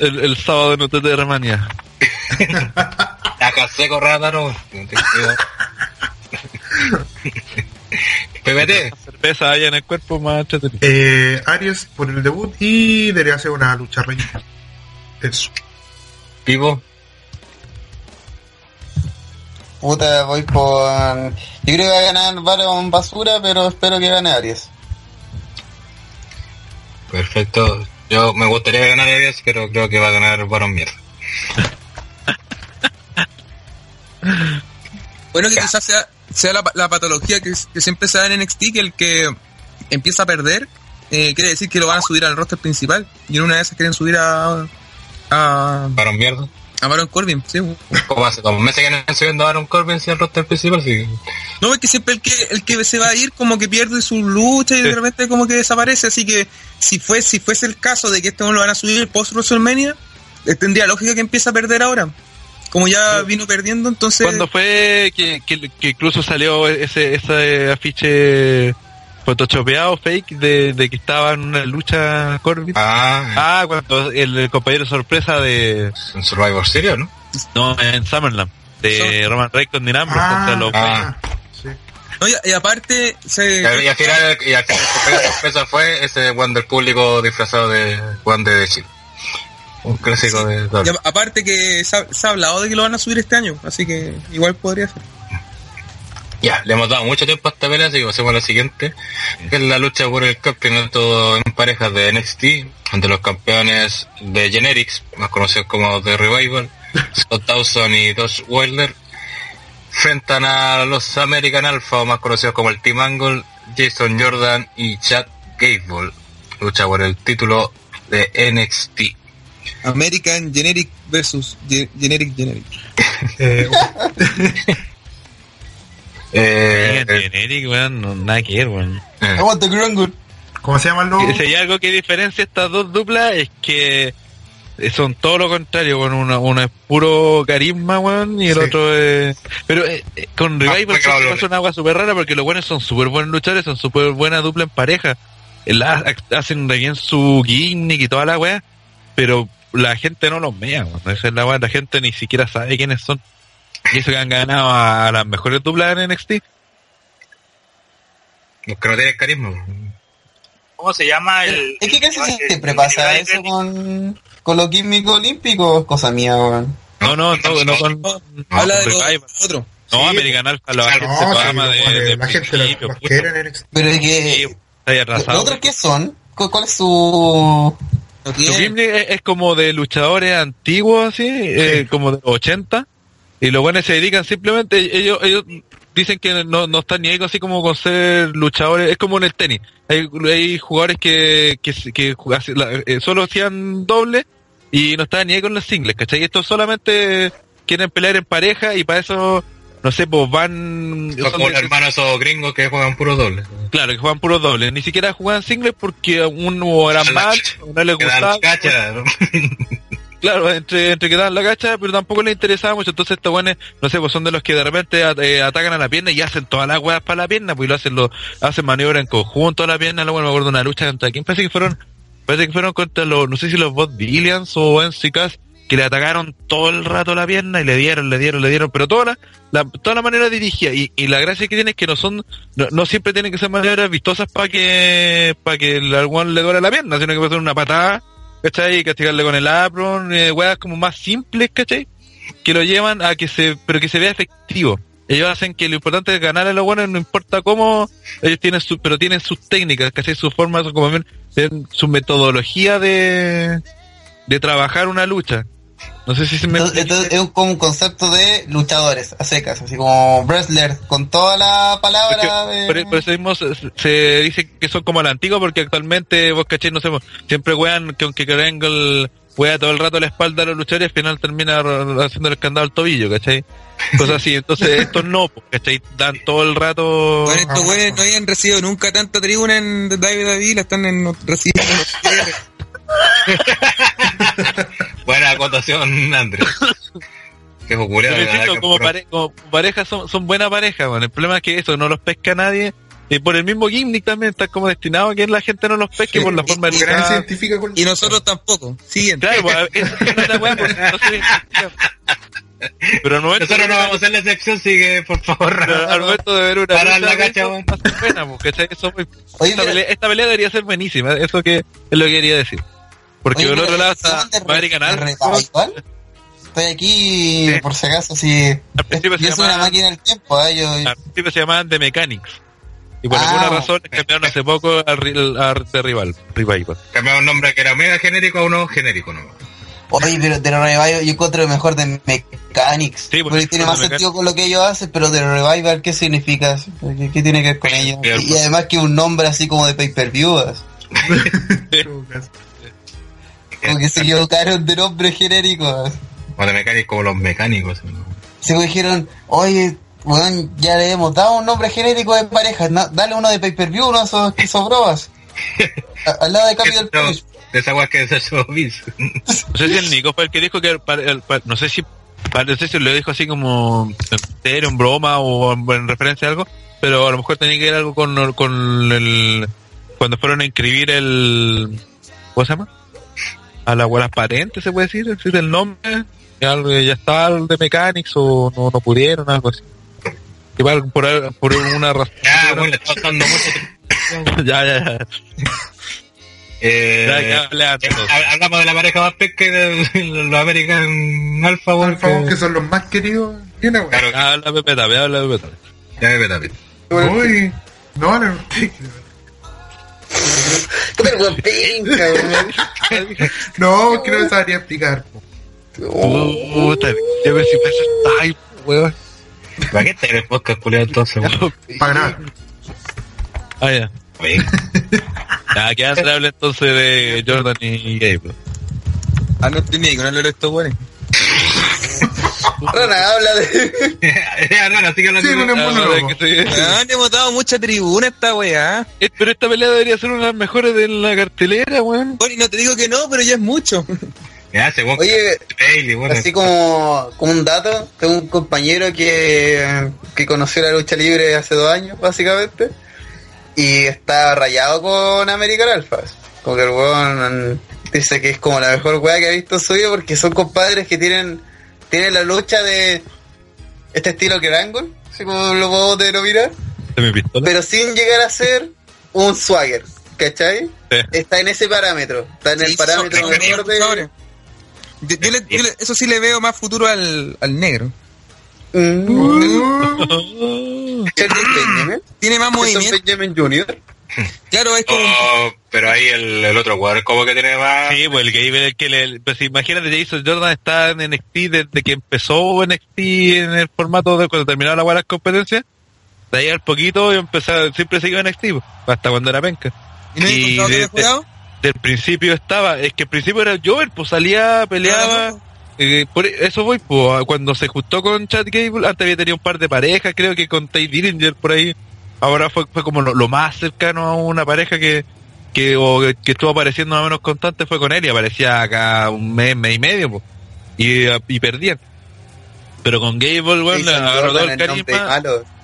el, el sábado en UTT de Remania. Acá seco. Ten cuidado. PPT. Cerveza allá en el cuerpo más entretenido. Eh, Aries por el debut y debería ser una lucha reina. Eso. Vivo. Puta, voy por... Yo creo que va a ganar Baron Basura, pero espero que gane Aries. Perfecto. Yo me gustaría ganar Aries, pero creo que va a ganar Baron Mierda. [laughs] Bueno, que quizás sea, sea la, la patología que, que siempre se da en NXT, que el que empieza a perder, eh, quiere decir que lo van a subir al roster principal. Y en una de esas quieren subir a, a, Baron Mierda. a Baron Corbin, sí. Como hace dos meses que no están subiendo a Baron Corbin si el roster principal, sí. No, es que siempre el que, el que se va a ir como que pierde su lucha y de Sí. repente como que desaparece. Así que si fue, si fuese el caso de que este lo van a subir post WrestleMania, eh, tendría lógica que empiece a perder ahora. Como ya vino perdiendo, entonces... ¿Cuándo fue que, que, que incluso salió ese, ese afiche photoshopeado fake de, de que estaba en una lucha Corbin? Ah, Ah, cuando el, el compañero sorpresa de... en Survivor Series, ¿no? No, en Summerland. De Son- Roman Reigns con Dean Ambrose Ah, contra los... ah. sí. No, y, y aparte, se, Y al y al final, y al final la sorpresa fue ese Juan del público disfrazado de Juan de Chile. Un clásico de aparte que se ha, se ha hablado de que lo van a subir este año, así que igual podría ser. Ya, le hemos dado mucho tiempo a esta pelea, así que pasemos a la siguiente, que es la lucha por el campeonato en parejas de NXT, entre los campeones de Generics, más conocidos como The Revival, [laughs] Scott Dawson y Josh Wilder, enfrentan a los American Alpha, más conocidos como el Team Angle, Jason Jordan y Chad Gable. Lucha por el título de NXT. American Generic versus Ge- Generic Generic. [laughs] Eh, Eh, genérico, weón, no, nada que ver, weón. eh, Aguanta Grangle. ¿Cómo se llaman los? Si hay algo que diferencia estas dos duplas es que son todo lo contrario, con uno, uno es puro carisma, weón, y el Sí. otro es... Pero eh, eh, con Revival pues, claro, pasa una agua súper rara porque los buenos son súper buenos luchadores, son súper buena dupla en pareja. La- hacen re bien su gimmick y toda la weá, pero la gente no los mea. Esa es la la gente ni siquiera sabe quiénes son. Y eso que han ganado a, las mejores duplas en NXT. los que no tienen carisma. ¿Cómo se llama el...? Es que casi el- siempre el- pasa el- eso con, con los químicos olímpicos, es cosa mía, weón. No, no, no, no con... no, Habla con de otros. No, Sí, American Alpha, la no, gente No, se sí, ama de, la gente principio, los quiere en NXT. Pero es Sí, que... ahí ¿Los otros qué son? ¿Cu- ¿Cuál es su...? Es, es como de luchadores antiguos, así, eh, como de los 80. Y los buenos se dedican simplemente, ellos, ellos dicen que no, no están ni ahí así como con ser luchadores, es como en el tenis. Hay, hay jugadores que, que, que eh, solo hacían doble y no estaban ni ahí con los singles, ¿cachai? Y estos solamente quieren pelear en pareja y para eso, no sé, pues van... Son como los hermanos esos gringos que juegan puro doble. Claro, que juegan puros dobles. Ni siquiera juegan singles porque uno eran mal, no dan [laughs] gustaba. Claro, entre, entre que dan la cacha, pero tampoco les interesaba mucho. Entonces estos buenos, no sé, pues son de los que de repente eh, atacan a la pierna y hacen todas las weas para la pierna, pues y lo hacen, lo, hacen maniobra en conjunto a la pierna. Luego me acuerdo de una lucha contra quién parece que fueron, parece que fueron contra los, no sé si los Bob Billions o NCKs, que le atacaron todo el rato la pierna y le dieron, le dieron, le dieron, pero toda la, la- toda la manera dirigida. Y, y la gracia que tiene es que no son, no, no siempre tienen que ser maniobras vistosas para que, para que el le duele la pierna, sino que puede ser una patada, ¿cachai? Y castigarle con el apron, eh, weas como más simples, ¿cachai? Que lo llevan a que se, pero que se vea efectivo. Ellos hacen que lo importante es ganar a los buenos, no importa cómo, ellos tienen su, pero tienen sus técnicas, ¿cachai? Sus formas, como ven, su metodología de, de trabajar una lucha. No sé si se me Entonces, entonces es un, como un concepto de luchadores a secas, así como wrestler, con toda la palabra Porque de... por, eso mismo se, se dice que son como la antigua porque actualmente vos caché no sé vos, siempre wean que aunque Krengle wea todo el rato la espalda a los luchadores al final termina haciendo el candado al tobillo ¿cachai? cosas así entonces [laughs] estos no pues, ¿cachai? dan todo el rato Bueno, estos güeyes no habían recibido nunca tanta tribuna en WWE, la están en, recibiendo. [laughs] Buena acotación, Andrés. [laughs] Qué popular. Insisto, Que como, pro- pare- como pareja son, son buena pareja bueno. el problema es que eso no los pesca nadie y por el mismo gimmick también está como destinado a que la gente no los pesque por la forma de luchar. identifica con Y nosotros tampoco. Siguiente. Claro, pues, es la weá, pues, no se identifica. Pero al momento Nosotros no vamos a hacer la excepción, sigue, por favor. Pero al momento de ver una Parar lucha la cacha, buena, pues, esta, pelea, esta pelea debería ser buenísima, eso que es lo que quería decir. Porque Oye, mira, otro lado ¿se está llaman de re- Madrid Canal. Estoy aquí, Sí. por si acaso, si... Al principio se Yo soy una máquina del tiempo, ¿eh? Yo, al principio se llamaban The Mechanics. Y por Ah, alguna razón cambiaron hace poco al, ri- al de rival, Revival. Cambiamos un nombre que era mega genérico a uno genérico, ¿no? Oye, pero de Revival yo encuentro mejor de Mechanics. Sí, porque porque tiene más sentido con lo que ellos hacen, pero de Revival, ¿qué significa? ¿Qué, qué tiene que ver con Sí, ellos? Y además que un nombre así como de pay-per-view. [laughs] Como que se equivocaron de nombre genérico. O de mecánicos como los mecánicos. ¿no? Se dijeron, oye, weón, ya le hemos dado un nombre genérico de pareja, na- dale uno de pay-per-view, uno de esos que sobrobas. [laughs] Al lado de cambio del Punish. De esa que Vince. [laughs] No sé si el Nico fue el que dijo que, no sé si, pa- no sé si lo dijo así como serio, en broma o en, en referencia a algo, pero a lo mejor tenía que ver algo con, con el, cuando fueron a inscribir el, ¿cómo se llama? A la, a las patentes, se puede decir, decir el nombre, que que ya está el de Mechanics o no, no pudieron, algo así. Igual por, por una razón. Ya, bueno, le está dando mucho. ya, ya, ya. Eh, Ya, ya eh, hablamos de la pareja más pesca de los American Alpha, favor, que- que son los más queridos. Tiene, weón. Claro, Habla Pepe Tape, habla Pepe Tape. Ya peta. Uy, no, no, Pero weón. no, que no me sabría explicar. Puta, yo me si pasa. Ay, weón. ¿Para qué en el podcast, culiado, entonces, weón? Para nada. Ah, ya. Ya, que hace habla entonces de Jordan y Gabe. Ah, no con el de estos weones. [laughs] Rana, habla de. ya, no, así que lo Sí, con el Ah, que sí. Weón, hemos dado mucha tribuna a esta weá. Eh, Pero esta pelea debería ser una de las mejores de la cartelera, weón. Bueno, y no te digo que no, pero ya es mucho. Ya, según Oye, Bailey, bueno. Así como, como un dato, tengo un compañero que, que conoció la lucha libre hace dos años, básicamente, y está rayado con American Alpha. Como que el weón dice que es como la mejor weá que ha visto en su vida porque son compadres que tienen, tienen la lucha de este estilo Kerangon, así como lo puedo denominar, pero sin llegar a ser un swagger, ¿cachai? Sí. Está en ese parámetro, está en el parámetro de... Yo- yo le- yo le- eso sí le veo más futuro al, al negro. Mm. [laughs] Tiene más movimiento. Benjamin Jr. Claro, es como. Oh, pero ahí el, el otro jugador como que tiene más... Sí, pues el el que le... Pues imagínate, Jason Jordan está en NXT desde que empezó NXT en el formato de cuando terminaron la las competencias. De ahí al poquito y empezó, siempre siguió en NXT, pues, hasta cuando era penca. ¿Y no he y encontrado que de- jugado? Del principio estaba, es que al principio era Jover, pues salía, peleaba. Claro. eh, por eso voy, pues, cuando se juntó con Chad Gable, antes había tenido un par de parejas, creo que con Tay Dillinger por ahí. Ahora fue, fue como lo, lo más cercano a una pareja que, que, o que, estuvo apareciendo más o menos constante fue con él y aparecía acá un mes, mes y medio, pues, y, y perdían. Pero con Gable, bueno, le agarró todo el carisma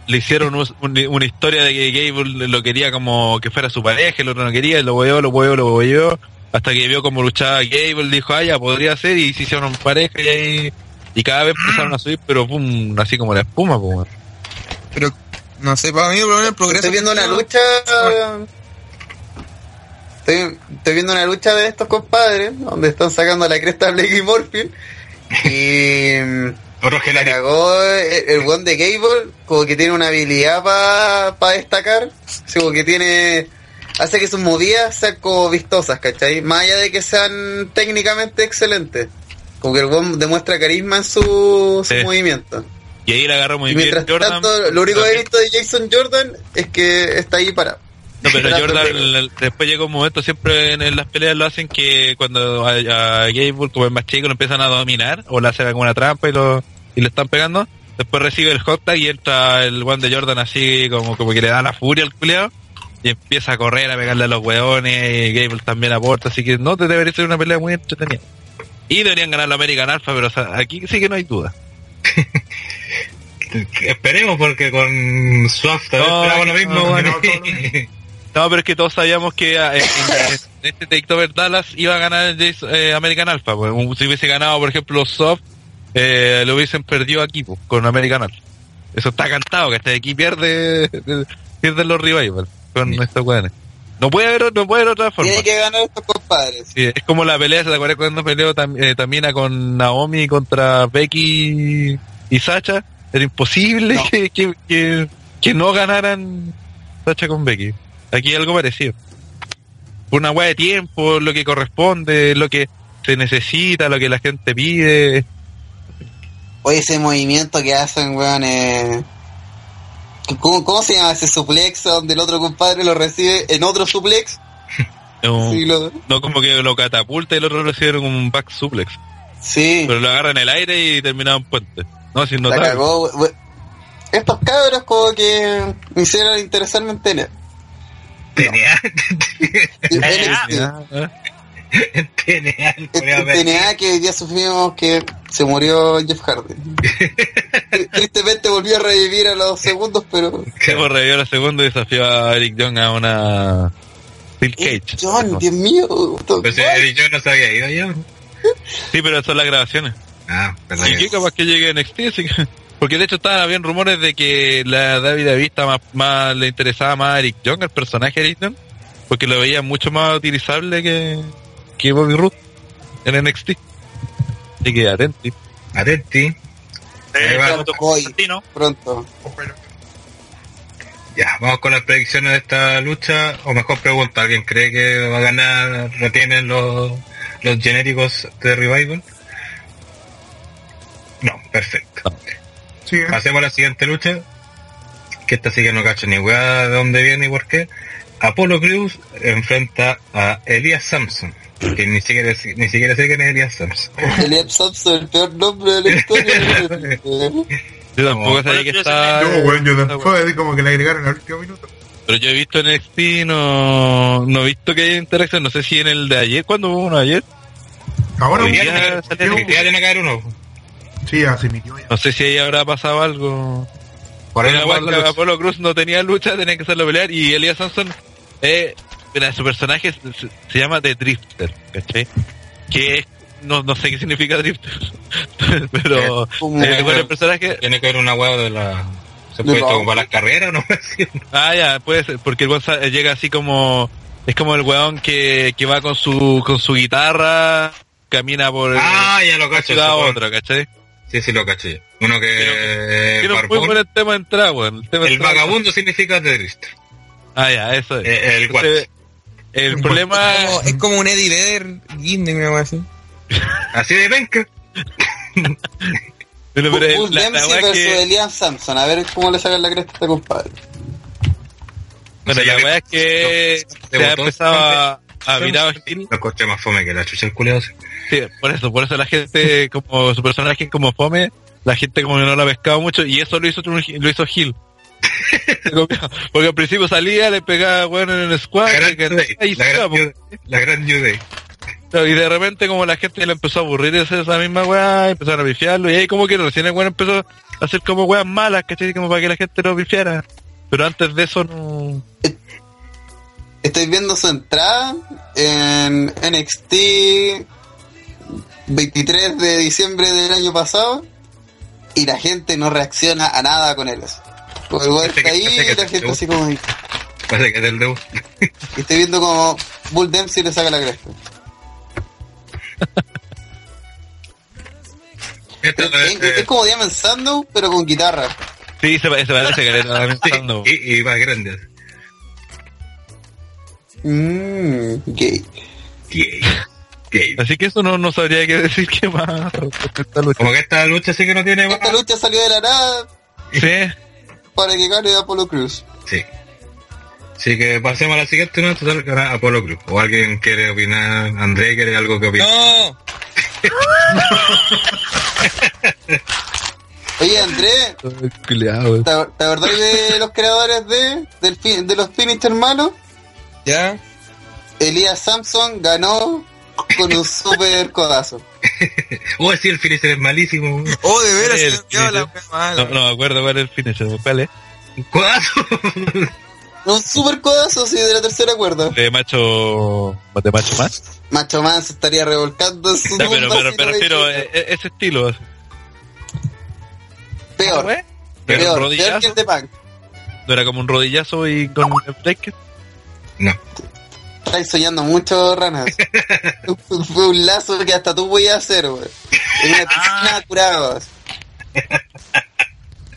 le hicieron un- un- una historia de que Gable lo quería como que fuera su pareja, el otro no quería, lo hueó, lo hueó, lo hueó, hasta que vio cómo luchaba Gable, dijo, ah, ya podría ser, y se hicieron pareja, y ahí, y cada vez empezaron a subir, pero pum, así como la espuma. Pero, no sé, para mí el progreso. Estoy viendo una lucha. Estoy, estoy viendo una lucha de estos compadres, donde están sacando la cresta a Blake y Morphin. Y [laughs] la cagó el, one de Gable, como que tiene una habilidad para destacar. Así como que tiene. Hace que sus movidas sean como vistosas, ¿cachai? Más allá de que sean técnicamente excelentes. Como que el one demuestra carisma en su, su Sí. movimiento. Y ahí le agarró muy Y bien Jordan. tanto, lo único que he visto de Jason Jordan es que está ahí para. No, pero Jordan después llega un momento, siempre en, en las peleas lo hacen que cuando a, a Gable, como es más chico, lo empiezan a dominar o le hacen alguna trampa y lo, y le están pegando. Después recibe el hot tag y entra el one de Jordan así como, como que le da la furia al culeado y empieza a correr, a pegarle a los hueones y Gable también aporta, así que no, te debería ser una pelea muy entretenida. Y deberían ganar la American Alpha, pero o sea, aquí sí que no hay duda. Esperemos porque con Swaft No, esperamos lo mismo, no, weón. no, todo No, pero es que todos sabíamos que ah, en, en- en este Takeover Dallas iba a ganar Jason- eh, American Alpha. Pues. Si hubiese ganado, por ejemplo, Soft, eh, lo hubiesen perdido aquí pues, con American Alpha. Eso está cantado, que este aquí pierde, pierden los revivals con estos weones. No puede haber, no puede haber otra forma. Tiene que ganar estos compadres. Sí, es como la pelea, ¿se acuerdan cuando peleó tam- eh, también con Naomi contra Becky y Sacha? Era imposible No. Que, que, que, que no ganaran Sacha con Becky. Aquí hay algo parecido. Una hueá de tiempo, lo que corresponde, lo que se necesita, lo que la gente pide. Oye, ese movimiento que hacen, weón, eh... ¿Cómo, ¿Cómo se llama ese suplex donde el otro compadre lo recibe en otro suplex? [laughs] No, Sí, lo- no como que lo catapulta y el otro recibe un back suplex. sí Pero lo agarra en el aire y termina en puente. No, sin la notar. cagó. Estos cabros como que me hicieron interesarme en tener. TNA. Ah, ah. TNA, Este culiao, TNA que hoy día sufrimos que se murió Jeff Hardy. [laughs] Tristemente volvió a revivir a los segundos, pero... Que por revivió la segunda y desafió a Eric Young a una Eh, Cage. John, Dios mío. Pues eh, yo no sabía ido yo. Sí, pero son las grabaciones. Ah. Y que capaz que llegue en NXT, así que- Porque de hecho estaban habían rumores de que la David Vista más, más le interesaba más a Eric Young, el personaje de Eric Young, porque lo veía mucho más utilizable que, que Bobby Roode en NXT. Así que atenti. Atenti. Eh, Voy. Pronto. Ya, vamos con las predicciones de esta lucha, o mejor pregunta, ¿alguien cree que va a ganar, retienen los, los genéricos de Revival? No, perfecto. Sí, ¿eh? Pasemos a la siguiente lucha, que esta sí que no cacho ni weá de dónde viene y por qué. Apollo Crews enfrenta a Elias Samson, que ni siquiera, ni siquiera sé quién es Elias Samson. [laughs] Elias Samson, el peor nombre de la historia. [laughs] Yo tampoco No, sabía que pero yo está. No, weón, yo tampoco, así como que le agregaron al último minuto. Pero yo he visto en NXT, no, no he visto que haya interacción. No sé si en el de ayer, ¿cuándo hubo uno ayer? Ahora, Hoy día ya tiene- salió- hoy día tiene que haber uno. Sí, así mi tío ya. No sé si ahí habrá pasado algo. Por ahí los- Apollo Cruz no tenía lucha, tenía que hacerlo pelear. Y Elias Samson, eh, mira, su personaje se, se llama The Drifter, ¿cachai? Que es- no, no sé qué significa Drifter. [laughs] pero eh, bueno, el personaje, Tiene que haber una hueá de la... ¿Se De puede la- como para las carreras no? [laughs] ah, ya, puede ser, porque el sa- llega así como, es como el weón que, que va con su, con su guitarra, camina por ah, ya lo una cacho. otra, ¿cachai? Sí, sí lo cacho ya. Uno que... Un muy buen tema entrada, weón. El, El vagabundo significa de Cristo. Ah, ya, eso es. Eh, el Entonces, el problema Es como, es como un Eddie Vedder, Guinde, una wea así. [laughs] Así de penca. Pero, pero, la- Dempsey versus que- Elias Samson. A ver cómo le sacan la cresta a este compadre. Bueno, la weá es que se ha empezado a, a Sí. virar hostil. Lo encontré más fome que la chucha el. Sí, por eso, por eso la gente, como su personaje es como fome, la gente como que no lo ha pescado mucho, y eso lo hizo lo hizo Gil. [laughs] Porque al principio salía, le pegaba bueno en el squad, La le gran Day. y La gran. New- la gran New Day. Y de repente como la gente le empezó a aburrir hacer esa misma weá, empezaron a pifiarlo, y ahí como que recién el weón empezó a hacer como weas malas, ¿cachai? Como para que la gente lo pifiara. Pero antes de eso no... Estoy viendo su entrada en NXT 23 de diciembre del año pasado y la gente no reacciona a nada con él. Porque el weón Parece está que- ahí y la te- gente así como... Y Parece que es del debut. estoy viendo como Bull Dempsey le saca la cresta. Esto Pero es, es, es como Diamond Sandow, pero con guitarra. Sí, se, parece- se parece que le pensando. sí, y, y más grande. Mmm, gay. Gay. Gay. Así que eso no, no sabría qué decir que más. Como que esta lucha sí que no tiene Esta lucha salió de la nada Sí, para que gane Apollo Cruz. Sí. Así que pasemos a la siguiente noche, total, que ahora Apolo Cruz. O alguien quiere opinar, André quiere algo que opinar. ¡No! [laughs] Oye, Andrés, culiao. ¿te, te acordás de los creadores de, del, de los finisher malos? ¿Ya? Elías Samson ganó con un super codazo. [laughs] Oh, sí, el finisher es malísimo. Oh, de veras, El se la mala. No, no me acuerdo cuál es el finisher, ¿cuál es? Un codazo. Un super codazo, sí, de la tercera cuerda. De macho, de macho más. Macho se estaría revolcando en su Ya, pero, pero no a hubiese- e- ese estilo. Peor, ¿No peor, peor que el de Punk. ¿No era como un rodillazo y con el break? No. Estáis soñando mucho, ranas. [laughs] Fue un lazo que hasta tú podías hacer, güey. En una piscina curada.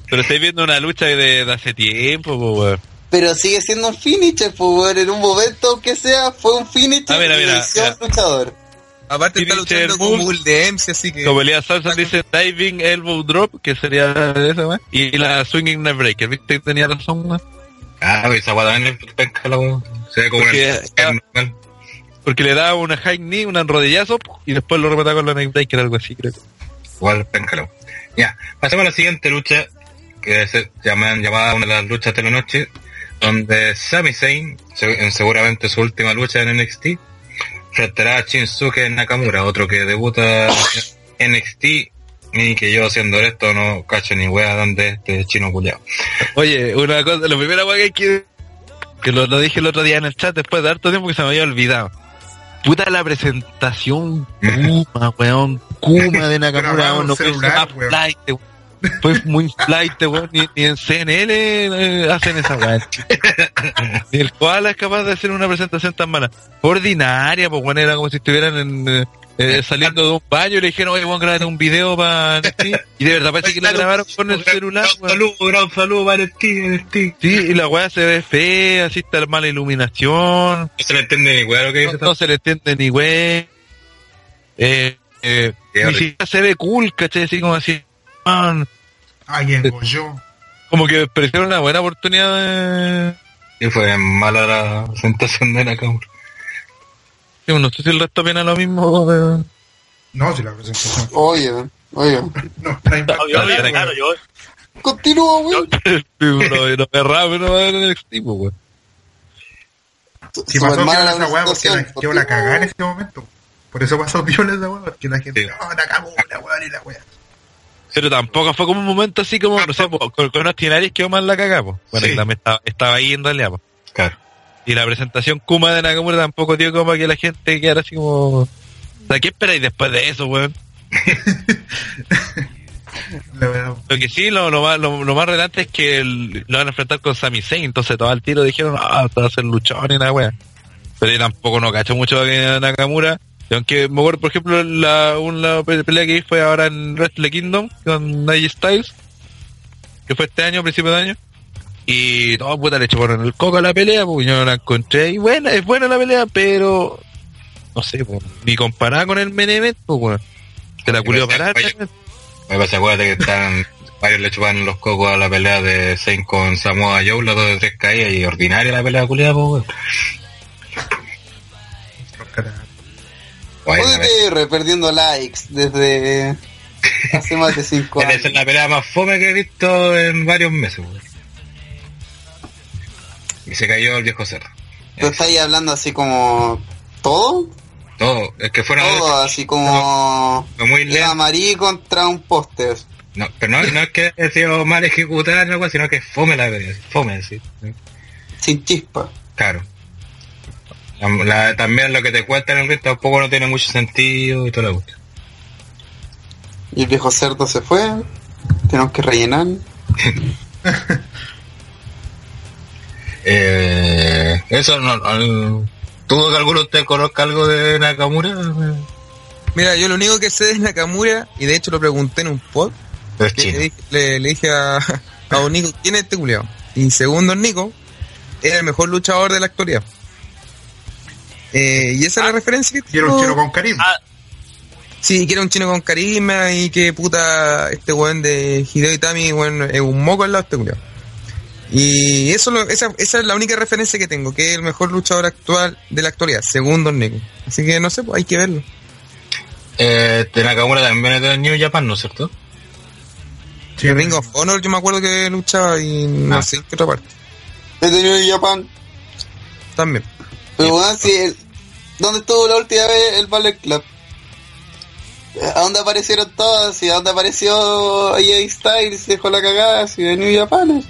Pero estáis viendo una lucha de, de hace tiempo, po, weón. Pero sigue siendo un finisher, pues, güey. En un momento que sea, fue un finisher Ah, mira, venció al mira. luchador. Aparte está luchando con Bull Dempsey, así que... Como Elías Samson dice diving elbow drop, que sería esa, weón. Y la swinging neck breaker, ¿viste? Tenía razón, weón. Ah, esa guada en el penca la. Se ve como Porque una... normal. Porque le daba una high knee, un rodillazo, y después lo remataba con la neck breaker, algo así, creo. Igual penca la wea. Ya, pasemos a la siguiente lucha, que se llaman, llamada una de las luchas de la noche, donde Sami Zayn, en seguramente su última lucha en NXT, enfrentará a Shinsuke Nakamura, otro que debuta en NXT, y que yo siendo honesto no cacho ni wea dónde es este chino culiao. Oye, una cosa, lo primero weón, que hay que que lo, lo dije el otro día en el chat después de harto tiempo que se me había olvidado. Puta la presentación [laughs] Kuma, weón, Kuma de Nakamura, weón, no celular, más weón. flight, weón. Fue muy flight, weón. Ni, ni en CNN eh, hacen esa weá. ni el Koala es capaz de hacer una presentación tan mala. Ordinaria, pues bueno, era como si estuvieran en, eh, eh, saliendo de un baño y le dijeron, oye, vamos a grabar un video para NXT. Y de verdad parece que lo grabaron con el celular, weón. saludo, gran saludo para tío. Sí, y la weá se ve fea, así está la mala iluminación. No se le entiende ni weá lo que dice. no, no se le entiende ni wey. Eh, eh, ni siquiera se ve cool, ¿cachai? Así como así. man, Ahí engolló. como que pareció una buena oportunidad de... Y fue mala la presentación de Nakamura. Yo No sé si el resto opina lo mismo. de- No, si la presentación. Oye, oye. [laughs] No, está claro, weón. yo, Continúa, weón. [laughs] no, no es raro, no va a el tipo, güey. Si pasó mala viola la esa weá porque la quedó la cagada en ese momento. Por eso pasó viola esa weá, porque la gente, Sí. no, Nakamura, weón, y la weá. Pero tampoco fue como un momento así como, no sé, po, con, con Ostinarios quedó mal la cagada, po. Bueno, Sí. también estaba, estaba ahí en realidad, po. Claro. Y la presentación Kuma de Nakamura tampoco dio como para que la gente quedara así como... O sea, ¿qué esperáis después de eso, weón? [laughs] Weá. Lo que sí, lo, lo más, lo, lo más relevante es que el- lo van a enfrentar con Sami Zayn, entonces todo al tiro dijeron, ah, esto va a ser luchón y la wea. Pero yo tampoco no cacho mucho de Nakamura. Y aunque me acuerdo, por ejemplo, la, una pe- pelea que vi fue ahora en Wrestle Kingdom con Nige Styles, que fue este año, a principio de año. Y todo puta le echaron el coco a la pelea, porque yo no la encontré. Y buena, es buena la pelea, pero no sé, pues, ni comparada con el Menemet, pues, weón. Se la culió parar. Me pasa, acuérdate que están, varios le chupan los cocos a la pelea de Zayn con Samoa Joe, las dos de tres caídas y ordinaria la pelea culiada, pues, weón. Bueno, ODTR perdiendo likes desde hace más de 5 Debe [laughs] años. ser la pelea más fome que he visto en varios meses, weón. Y se cayó el viejo cerdo. ¿Tú estás ahí hablando así como todo? Todo, es que fueron Todo, así como fue muy Eva. Marí contra un póster. No, pero no, no es que haya sido mal ejecutada, no, sino que es fome la pelea, fome, sí. Sin chispa. Claro. La- la- también lo que te cuentan en el tampoco no tiene mucho sentido y toda la cuestión. Y el viejo cerdo se fue. Tenemos que rellenar. [laughs] Eh, eso no, no- ¿Tuvo que alguno de ustedes conozca algo de Nakamura? Mira, yo lo único que sé de Nakamura, y de hecho lo pregunté en un pod, Es que le dije, le, le dije a, a un Nico, ¿quién es este culiao? Y segundo Nico, era el mejor luchador de la actualidad. Eh, y esa es la referencia que era un tengo. chino con carisma. Ah, Sí, que era un chino con carisma y que puta, este weón de Hideo Itami, weón, es un moco al lado de este culiao. Y eso lo- esa, esa es la única referencia que tengo, que es el mejor luchador actual de la actualidad, segundo el Nico. Así que no sé, pues hay que verlo. Eh, de Nakamura también es de New Japan, ¿no es cierto? Sí, El Ring of Honor yo me acuerdo que luchaba y no Ah. sé en qué otra parte. Desde New Japan. También. Pero bueno, si el- ¿dónde estuvo la última vez el Ballet Club? ¿A dónde aparecieron todas? ¿Y a dónde apareció AJ Styles? Dejó la cagada, si de New Japan.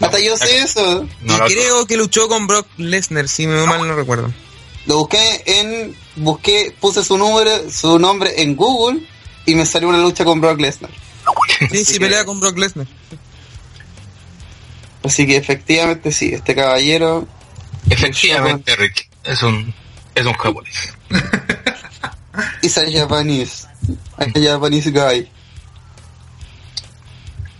Hasta yo sé eso. No, creo que luchó con Brock Lesnar, si me mal no recuerdo. Lo busqué en, busqué, puse su número, su nombre en Google y me salió una lucha con Brock Lesnar. [laughs] Sí, sí, que- pelea con Brock Lesnar. Así que efectivamente sí, este caballero Efectivamente, Rick, es un, es un japonés. [laughs] is a Japanese, a Japanese guy.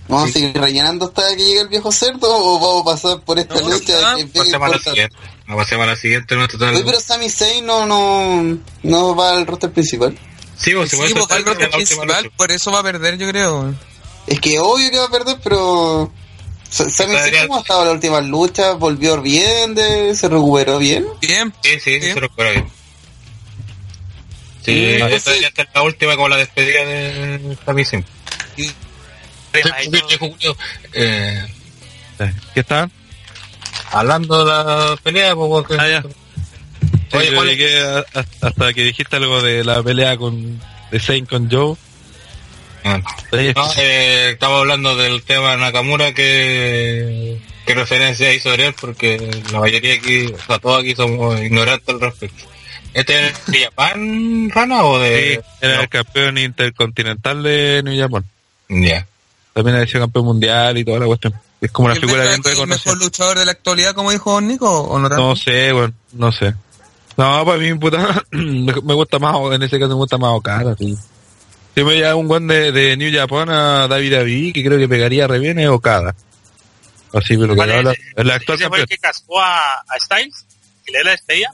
¿Vamos a seguir rellenando hasta que llegue el viejo cerdo o vamos a pasar por esta No, lucha no, que Pasemos a la siguiente. No, pasemos a la siguiente, no total. Oye, pero Sami Zayn no, no, no va al roster principal. Sí, vos, si Sí, vos porque soltar el roster principal, por eso va a perder, yo creo. Es que obvio que va a perder, pero... Sa- Sami Zayn Podría- cómo ha estado en la última lucha, volvió bien, de, se recuperó bien. Bien. Sí, sí, Sí. se lo recuerda bien. Sí, Mm, esta entonces- ya está la última como la despedida de Sami. Y- Eh, ¿Qué estaban? hablando de la pelea, pues, porque- Ah, ya. Sí, Oye, yo ¿cuál es? hasta que dijiste algo de la pelea con de Zayn con Joe. Sí, No, eh, estaba hablando del tema de Nakamura que, que referencia hizo Ariel porque la mayoría aquí, o sea, todos aquí somos ignorantes al respecto. ¿Este es de Japan, Rana, o sí, de...? era no. el campeón intercontinental de New Japan. Ya. También ha sido campeón mundial y toda la cuestión. Es como una ¿Es figura bien que es el reconocida. mejor luchador de la actualidad, como dijo Nico, o no tanto? No sé, bueno, no sé. No, para mí, puta, [clears throat] me me gusta más, en ese caso me gusta más Okada, sí. Si me lleva un guan de, de New Japan a David David, que creo que pegaría re bien, es Okada. Así, pero que ¿Cuál habla, el actual ¿Ese fue el que cascó a, a Styles? ¿Que le da la estrella?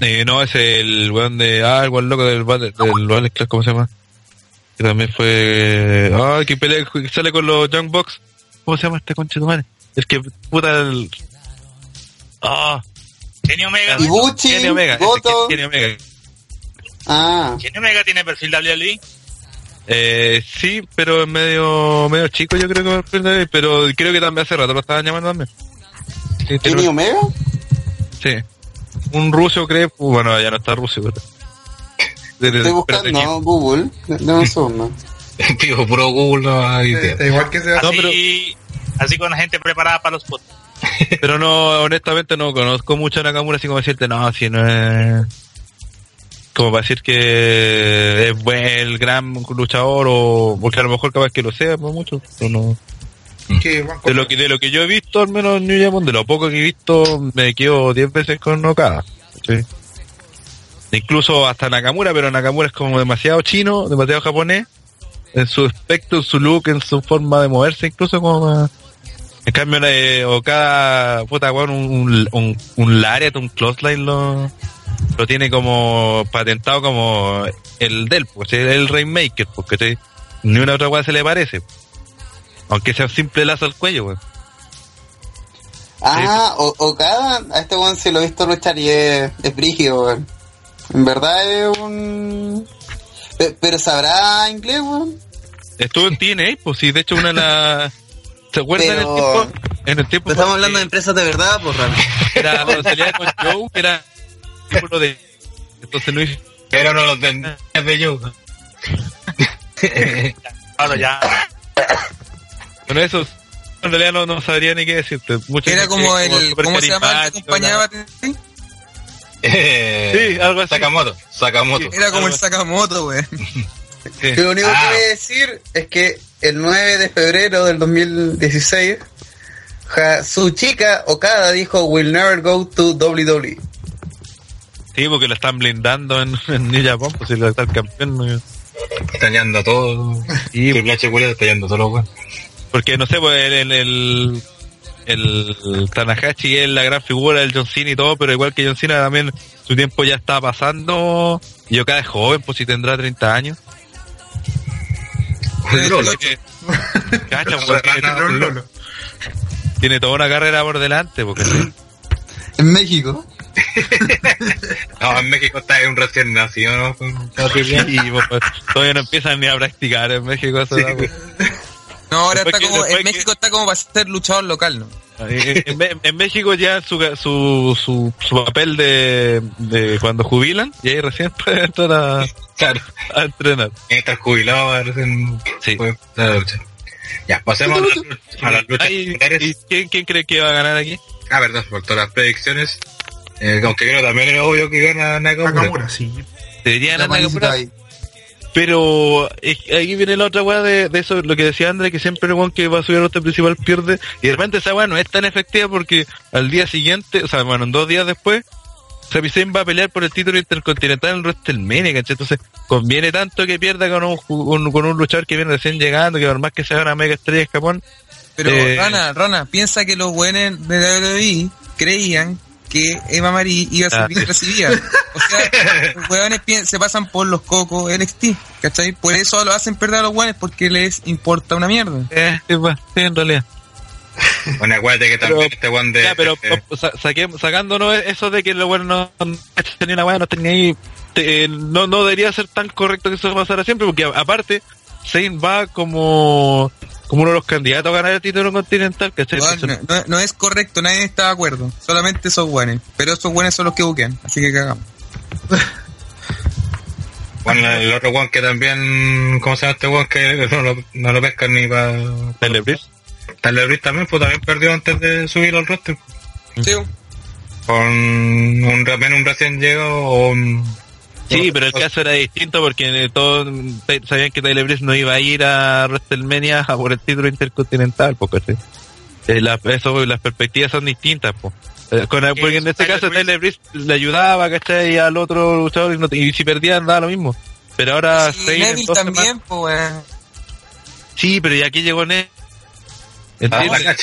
Eh, no, es el weón de, ah, el weón loco del, Battle- del Ballet Club, ¿cómo se llama? Que también fue, ah, que pelea, que sale con los Young Bucks. ¿Cómo se llama este conche de madre? Es que, puta, el, ah, Kenny Omega. Ibuchi, Kenny Omega, ese, Goto. Kenny Omega. Ah, Kenny Omega tiene perfil WWE. Eh, sí, pero es medio, medio chico yo creo que va a perder, pero creo que también hace rato lo estaban llamando también. Sí, Kenny Omega. sí. Un ruso creo, uh, bueno, ya no está ruso, pero... De- de- Estoy buscando Google. Dame un segundo. [laughs] Pico, puro Google no hay igual que se No, Así, así con la gente preparada para los podcasts. [laughs] Pero no, honestamente no conozco mucho a Nakamura, así como decirte, no, si no es... Como para decir que es buen, el gran luchador o... Porque a lo mejor capaz que lo sea, no mucho, pero no... van De lo que, de lo que yo he visto, al menos en New Japan, de lo poco que he visto, me quedo 10 veces con Okada. ¿sí? Incluso hasta Nakamura, pero Nakamura es como demasiado chino, demasiado japonés, en su aspecto, en su look, en su forma de moverse, incluso como... más- En cambio, eh, Okada, puta, weón, un, un, un Lariat, un Clothesline lo, lo tiene como patentado como el del, pues, el Rainmaker, porque ni una otra weá se le parece. Aunque sea un simple lazo al cuello, weón. Ah, o Okada, a este weón sí lo he visto luchar y es, es brígido, weón. En verdad es un... Pe- Pero sabrá inglés, weón. Estuvo en TNA, pues sí, de hecho una de las... [laughs] ¿Se acuerdan en el tiempo? En el tiempo Estamos hablando de empresas de verdad, pues raro. era cuando salía con Joe, que era símbolo de... Entonces hizo- Pero no los de, de yo. [laughs] Ahora ya. Bueno, eso en realidad no, no sabría ni qué decirte. Mucha Era como el, súper ¿cómo se llama el que acompañaba? Eh, Sí, algo así. Sakamoto, Sakamoto. Era como el Sakamoto. Sí. Lo único Ah. que voy a decir es que el 9 de febrero del 2016, ja- su chica Okada dijo, will never go to E". WWE. Sí, porque lo están blindando en, [laughs] en New Japan, pues si lo está el campeón. ¿no? Estañando todo. Y Triple H culiado estañando todo lo bueno. porque no sé, pues el, el, el, el Tanahashi es la gran figura del John Cena y todo, pero igual que John Cena también su tiempo ya está pasando. Y Okada es joven, pues si tendrá 30 años. Pues, [laughs] tiene, Lolo, Lolo. tiene toda una carrera por delante, porque sí. En México. [laughs] No, en México está un recién nacido, ¿no? H. Y, pues, todavía no empiezan ni a practicar en México. Eso, da, pues. No, ahora Después está como, en que- México está como para ser luchador local, ¿no? Eh, En, en- en México ya su, su, su, su papel de, de cuando jubilan y ahí recién [laughs] puede entrar a, Claro, a entrenar. jubilado, a ver, recién Sí. puede empezar a luchar. Ya, pasemos a las luchas- a las luchas Ay, populares. ¿y quién, quién cree que va a ganar aquí? Ah, verdad, por todas las predicciones. Eh, aunque creo también es obvio que gana Nakamura. Nakamura, sí. Debería La ganar Nakamura, ahí. pero eh, aquí viene la otra weá de, de eso, lo que decía André, que siempre el weón que va a subir al roster principal pierde, y de repente esa weá no es tan efectiva porque al día siguiente, o sea, bueno, en dos días después, Sami Zayn va a pelear por el título intercontinental en el WrestleMania, ¿cachai? Entonces, conviene tanto que pierda con un, con un luchador que viene recién llegando, que por más que sea una mega estrella en Japón, Pero, Eh. Rana, Rana, piensa que los buenos de WWE creían que Eva Marie iba a ser Ah, recibida. O sea, [laughs] los hueones se pasan por los cocos NXT, ¿cachai? Por eso lo hacen perder a los hueones, porque les importa una mierda. eh, sí, pues, sí, en realidad. [laughs] Bueno, acuérdate que también Pero- este de... Ya, pero eh, sa- sacándonos eso de que lo bueno no tenía una no tenía ahí, te- eh, no, no debería ser tan correcto que eso pasara siempre, porque aparte, Zayn va como, como uno de los candidatos a ganar el título continental, Entonces, no, no- no es correcto, nadie está de acuerdo. Solamente esos hueones. Pero esos hueones son los que buquean, así que cagamos. bueno, el otro one que también... ¿Cómo se llama este one que [laughs] no lo, no lo pescan ni para... Tyler Breeze también, pues también perdió antes de subir al roster. Sí, Con un, también un recién llegado o un, Sí, pero el caso era distinto porque eh, todos eh, sabían que Tyler Breeze no iba a ir a WrestleMania a [laughs] por el título intercontinental, porque las, eso, las perspectivas son distintas, po. Eh, con, porque en este Tyler caso Breeze- Tyler Breeze le ayudaba, ¿cachai? Y al otro luchador y, no- y si perdían daba lo mismo. Pero ahora Sí, Neville también, pues. Sí, pero ya aquí llegó Neville. Ah, la.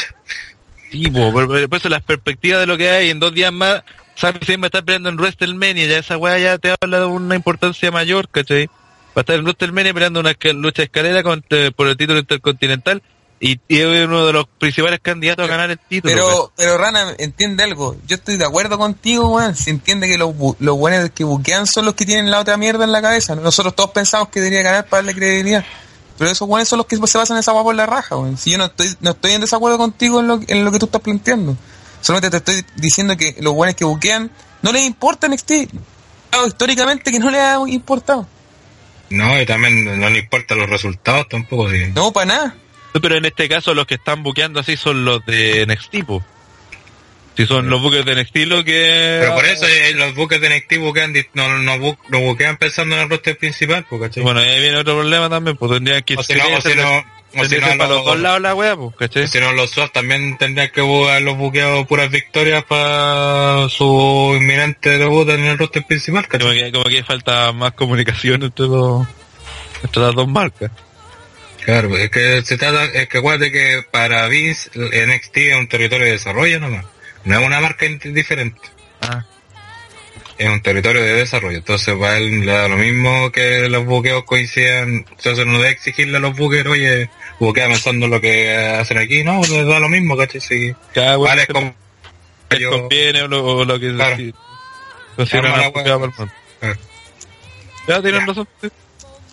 Sí, por, por- por eso las perspectivas de lo que hay en dos días más, Sami Zayn va a estar peleando en WrestleMania, ya esa weá ya te habla de una importancia mayor, ¿cachai? Va a estar en WrestleMania peleando una lucha de escalera contra- por el título intercontinental y, y es uno de los principales candidatos a ganar el título. Pero, pero Rana, entiende algo. Yo estoy de acuerdo contigo, weón. Se entiende que los, los buenos que buquean son los que tienen la otra mierda en la cabeza. Nosotros todos pensamos que debería ganar para darle credibilidad. Pero esos buenos son los que se basan en esa guapa por la raja, weón. Si yo no estoy, no estoy en desacuerdo contigo en lo, en lo que tú estás planteando. Solamente te estoy diciendo que los buenos que buquean no les importa NXT. Históricamente que no les ha importado. No, y también no le importan los resultados tampoco. Sí. No, para nada. No, Pero en este caso los que están buqueando así son los de NXT, po. Si son los buques de NXT lo que... Pero por eso eh, los buques de NXT buquean, no, no, bu- no buquean pensando en el roster principal, ¿cachai? Bueno, ahí viene otro problema también, pues tendrían que... o si no, o si no, o si no, para los dos lados la wea, pues, ¿cachai? si no, los SWAT también tendrían que bu- los buqueados puras victorias para su inminente debut en el roster principal, Como que, como que falta más comunicación entre los entre las dos marcas. Claro, es que se trata, es que acuérdate que para Vince NXT es un territorio de desarrollo nomás, no es una marca diferente. Ah. es un territorio de desarrollo. Entonces, para él le da lo mismo que los buqueos coincidan. Entonces, no debe exigirle a los buqueros, oye, buquea pensando en lo que hacen aquí. No, les da lo mismo, ¿cachai? Sí. Cada Vale, es como. les yo- conviene o lo, o lo que Claro. sí, consideran wea. para el mundo. Claro. Ya tienen Ya. razón. sí.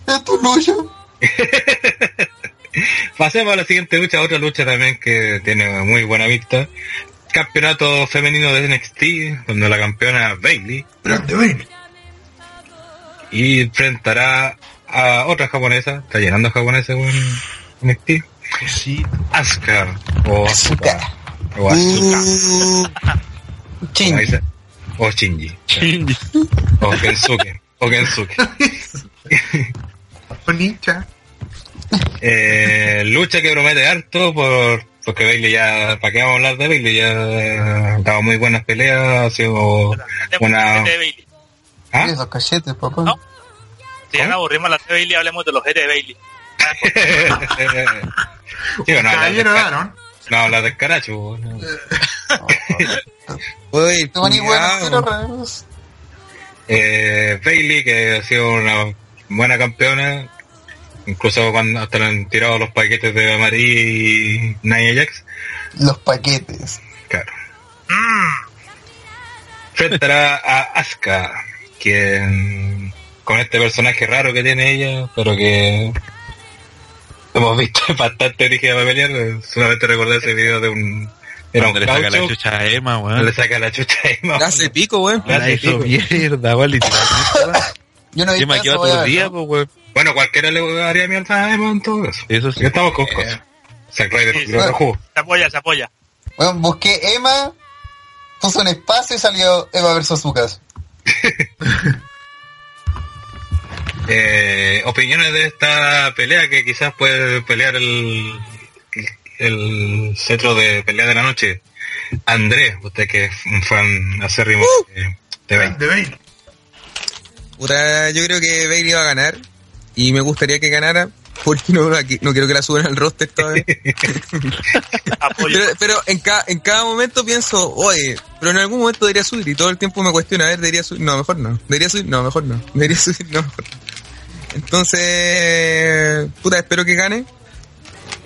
Esto es lucha. Pasemos a la siguiente lucha, otra lucha también que tiene muy buena vista. Campeonato femenino de NXT, donde la campeona Bailey Grande, Bailey. y enfrentará a otra japonesa, está llenando japoneses en NXT, Sí. Asuka o Asuka o dice, o Shinji o Kensuke o Kensuke. [laughs] Onicha. Eh, lucha que promete harto por porque Bailey ya, ¿para qué vamos a hablar de Bailey? Ya ha dado muy buenas peleas, ha sido una... Hablemos de Bailey. ¿Ah? Esos cachetes, papá. No. Si ya nos aburrimos la de Bailey, hablemos de los jefes de Bailey. [laughs] No, de Caballero Esca- Aaron. no hablar de escaracho. no. [laughs] Uy. Eh, Bailey, que ha sido una buena campeona, incluso cuando hasta le han tirado los paquetes de Marie y Nia Jax, Los paquetes. claro. Enfrentará a Asuka, quien con este personaje raro que tiene ella, pero que hemos visto [laughs] bastante origen para pelear, solamente recordé ese video de un... Era un le saca la chucha a Emma, le weón. saca la chucha a Emma. Le hace pico, weón. Le La hace pico. mierda, weón, literalmente. Yo no he visto eso, pues, weón. Bueno, cualquiera le haría mierda a Emma en todo caso. Eso sí. Ya estamos con cosas. Zack Ryder. Se apoya, se apoya. Bueno, busqué Emma, puso un espacio y salió Emma versus Lucas. [laughs] Eh, opiniones de esta pelea que quizás puede pelear el, el cetro de pelea de la noche. Andrés, usted que es un fan acérrimo de, de Bailey. Grande, Bailey. Puta, yo creo que Bailey va a ganar. Y me gustaría que ganara. Porque no, no quiero que la suban al roster todavía. [laughs] Pero en, ca- en cada momento pienso, oye, pero en algún momento debería subir. Y todo el tiempo me cuestiona, a ver, debería subir. No, mejor no. Debería subir, no, mejor no. Debería [laughs] subir, no, mejor no. Entonces, puta, espero que gane.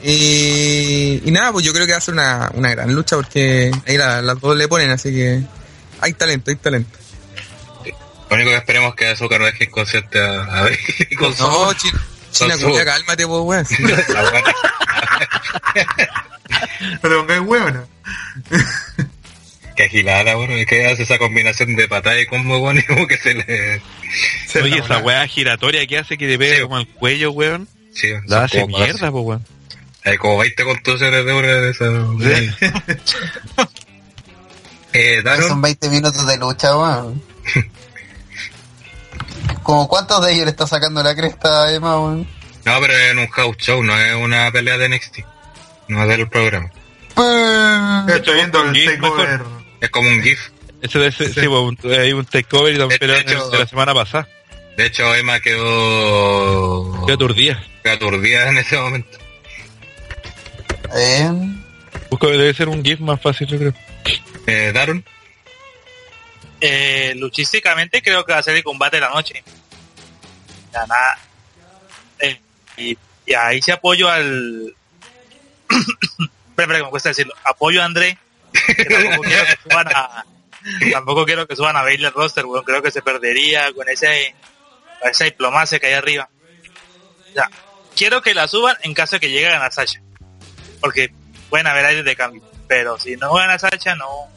Y, y nada, pues yo creo que va a ser una, una gran lucha porque ahí la- las dos le ponen, así que hay talento, hay talento. Lo único que esperemos es que Azúcar no deje inconsciente a, a [laughs] con su- No, China, China su- culia, cálmate, pues, weón. [laughs] la. Pero que huevona. [laughs] Que agilada, bueno, es que hace esa combinación de patada y combo, bueno, [laughs] y como que se le... Se Oye, esa weá giratoria que hace que te pegue Sí. como al cuello, weón. Sí, La hace mierda, pues, weón. Hay como 20 contusiones de una de esas. [laughs] eh, Pero Daron, Son 20 minutos de lucha, weón. [laughs] como cuántos de ellos le está sacando la cresta a Emma, weón. No, pero es en un house show, no es una pelea de NXT. No es del programa. Estoy viendo el takeover. Es como un GIF. Ese de ese, sí, pues, un- hay un takeover y De pero hecho- de la semana pasada. De hecho, Emma quedó... Qué aturdida. quedó aturdida en ese momento. Eh, Busco, debe ser un GIF más fácil, yo creo. Eh, Daron, Eh, luchísticamente creo que va a ser el combate de la noche. Ya nada. Eh, y, y ahí sí apoyo al... [coughs] espera, espera, que me cuesta decirlo. Apoyo a André. [laughs] que tampoco quiero que suban a... Tampoco quiero que suban a Bailey roster, weón. Creo que se perdería con ese, esa diplomacia que hay arriba. Ya. Quiero que la suban en caso de que llegue a ganar Sasha. Porque pueden haber aires de cambio. Pero si no gana Sasha, no,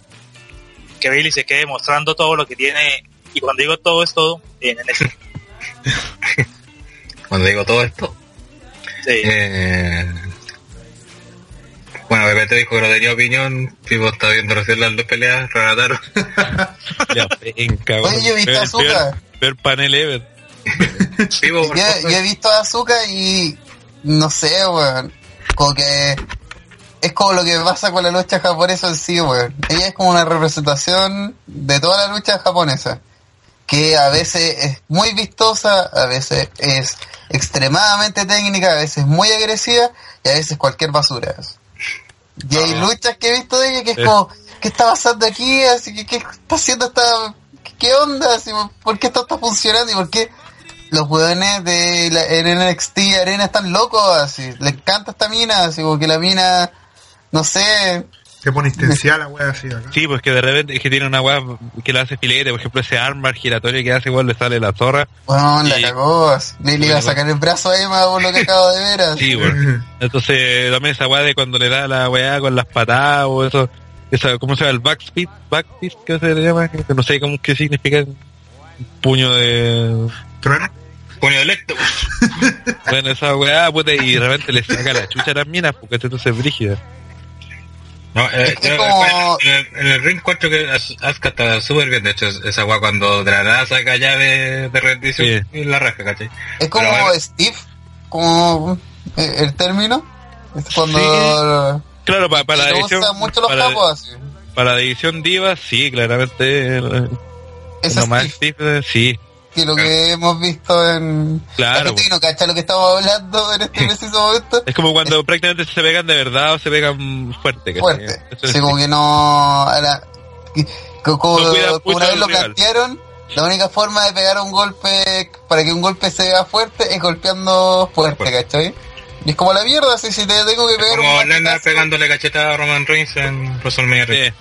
que Bailey se quede mostrando todo lo que tiene y cuando digo todo es todo en el este. [laughs] cuando digo todo esto, Sí. eh... Bueno, BPT dijo que no tenía opinión, Pipo está viendo recién las dos peleas, [laughs] relataron. Ya, venga, Oye, [laughs] yo he visto Azúcar. peor panel ever. Pipo, yo, he visto a Azuka y no sé, weón. Como que es como lo que pasa con la lucha japonesa en sí, weón. Ella es como una representación de toda la lucha japonesa. Que a veces es muy vistosa, a veces es extremadamente técnica, a veces muy agresiva y a veces cualquier basura. Y hay luchas que he visto de ella que es como, ¿qué está pasando aquí? Así que, ¿qué está haciendo esta... ¿Qué onda? Así, ¿Por qué esto está funcionando? ¿Y por qué los weones de la NXT Arena están locos? Así, le encanta esta mina, así como que la mina, no sé, Se pone instancial la wea así acá. Sí, pues que de repente es que tiene una weá que le hace filete, por ejemplo ese armbar giratorio que hace igual le sale la zorra. weón, la Sí. cagó. así. Le, iba a sacar el brazo a Emma por lo que [laughs] acabo de ver. así. Sí, weón. [laughs] Entonces también esa weá de cuando le da la weá con las patadas o eso, esa, ¿cómo se llama? El backspeed, backspeed, ¿qué se le llama? Que no sé cómo qué significa puño de... Trueno. Puño electo. [laughs] Bueno, esa weá, puta, y de repente le saca la chucha a las minas, porque entonces es brígida. No, eh, Es yo- como- en, el, en el ring 4 que As- Asuka está súper bien, de hecho esa weá cuando de la nada saca llave de rendición Sí. y la rasca, ¿cachai? Es como Pero bueno. Steve, como eh, el término. Es cuando Claro, para, para la usan mucho los para, capos así. para la edición diva, sí, claramente... eh, Es Steve, Steve, eh, sí, que lo que hemos visto en... La claro. que no cacha lo que estamos hablando en este [laughs] preciso momento. Es como cuando prácticamente se pegan de verdad o se pegan fuerte. ¿cachai? fuerte. Es Sí, como que no. Ahora, como, No una vez lo plantearon, la única forma de pegar un golpe para que un golpe se vea fuerte es golpeando fuerte, Fuerte. ¿cachai? Y es como la mierda, si, si te tengo que Es pegar como un pegándole cacheta a Roman Reigns en WrestleMania Sí.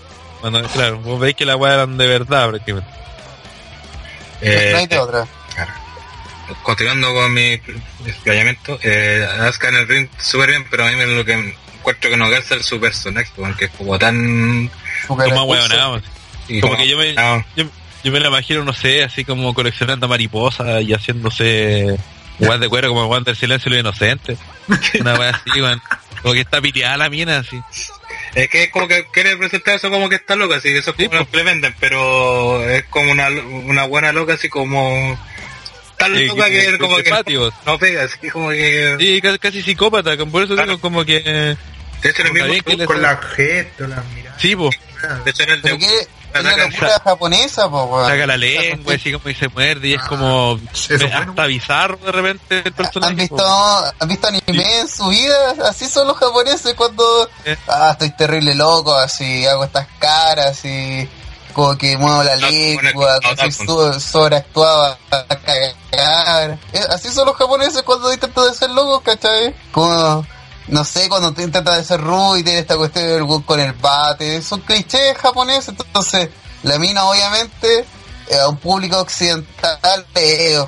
Cuando, claro, vos veis que la weá eran de verdad prácticamente. Eh, no hay de otra. claro. Continuando con mi explayamiento, eh, Asuka en el ring súper bien, pero a mí me lo que encuentro que no calza es su personaje, porque es como tan... Como y Como que yo me, yo, yo me la imagino, no sé, así como coleccionando mariposas y haciéndose weas de cuero como el guante del silencio y lo inocente. [laughs] Una wea así, weón. Como que está piteada la mina así. Es que es como que quiere presentar eso como que está loca, así, eso es Sí, como lo que le venden, pero es como una, una buena loca, así como... Tan Eh, loca que- que, que- como que que patios. no, no pega, así como que... Sí, ca- casi psicópata, por eso digo como que... De hecho, en el Está mismo... que le- Con la gestos, las miradas. Sí, po, De hecho, en el de... la locura japonesa, po, weón. saca la lengua, así como y se muerde y es como... Eso es hasta bueno. bizarro de repente el personaje. ¿Han visto. ¿Han visto anime en su vida? Así son los japoneses cuando... Eh. Ah, estoy terrible loco, así hago estas caras, y como que muevo la No, lengua, no, sobreactuaba a cagar. Eh, Así son los japoneses cuando intentan de ser locos, ¿cachai? Como, no sé, cuando te intentas de ser rudo y tiene esta cuestión del con el bate. Son clichés japoneses, entonces la mina obviamente eh, a un público occidental es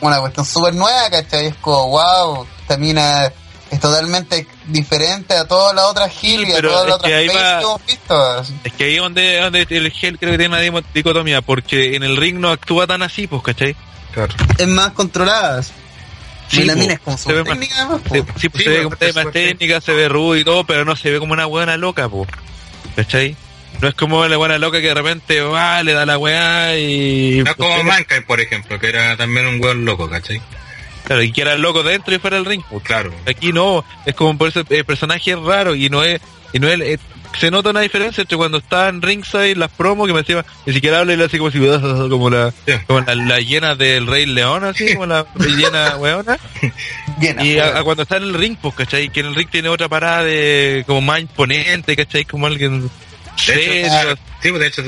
una cuestión súper nueva, ¿cachai? Es como, wow, esta mina es totalmente diferente a todas las otras Hill y a todas las que otras va- que hemos visto. Es que ahí es donde, donde el gel creo que tiene una dicotomía, porque en el ring no actúa tan así, pues, ¿cachai? Es más controladas. Sí, la po, mina es como se ve su más- técnica además, po. Se, sí, pues Sí, se ve como más técnica, se ve rudo y todo, pero no se ve como una buena loca, pues. ¿Cachai? No es como la buena loca que de repente va, le da la weá y. No es como Mankind, por ejemplo, que era también un weón loco, ¿cachai? Claro, y que era loco dentro y fuera del ring. Pues claro. Aquí no, es como por eso el personaje es raro y no es, y no es, eh, se nota una diferencia entre cuando está en ringside las promos que me decía ni siquiera habla y le hace como si como la, Sí. como la, la llena del Rey León así, como la llena weona. [laughs] Llena, Y a, weón. a cuando está en el ring, pues, ¿cachai? Que en el ring tiene otra parada de como más imponente, ¿cachai? Como alguien De hecho, sí, pues de hecho,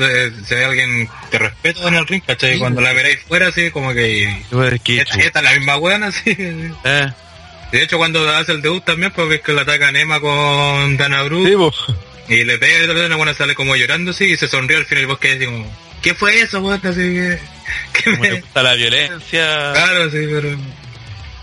si hay alguien que respeto en el ring, ¿cachai? Cuando la veréis fuera, así como que. Pues, Esta, esta es la misma weón, así. Eh, De hecho, cuando hace el debut también, pues ves que le ataca Nema con Dana sí, pues. Y le pega y la buena sale como llorando así y se sonríe al final y vos quedas así como, ¿qué fue eso, weón? Así que. [laughs] que me... gusta la violencia. Claro, sí, pero.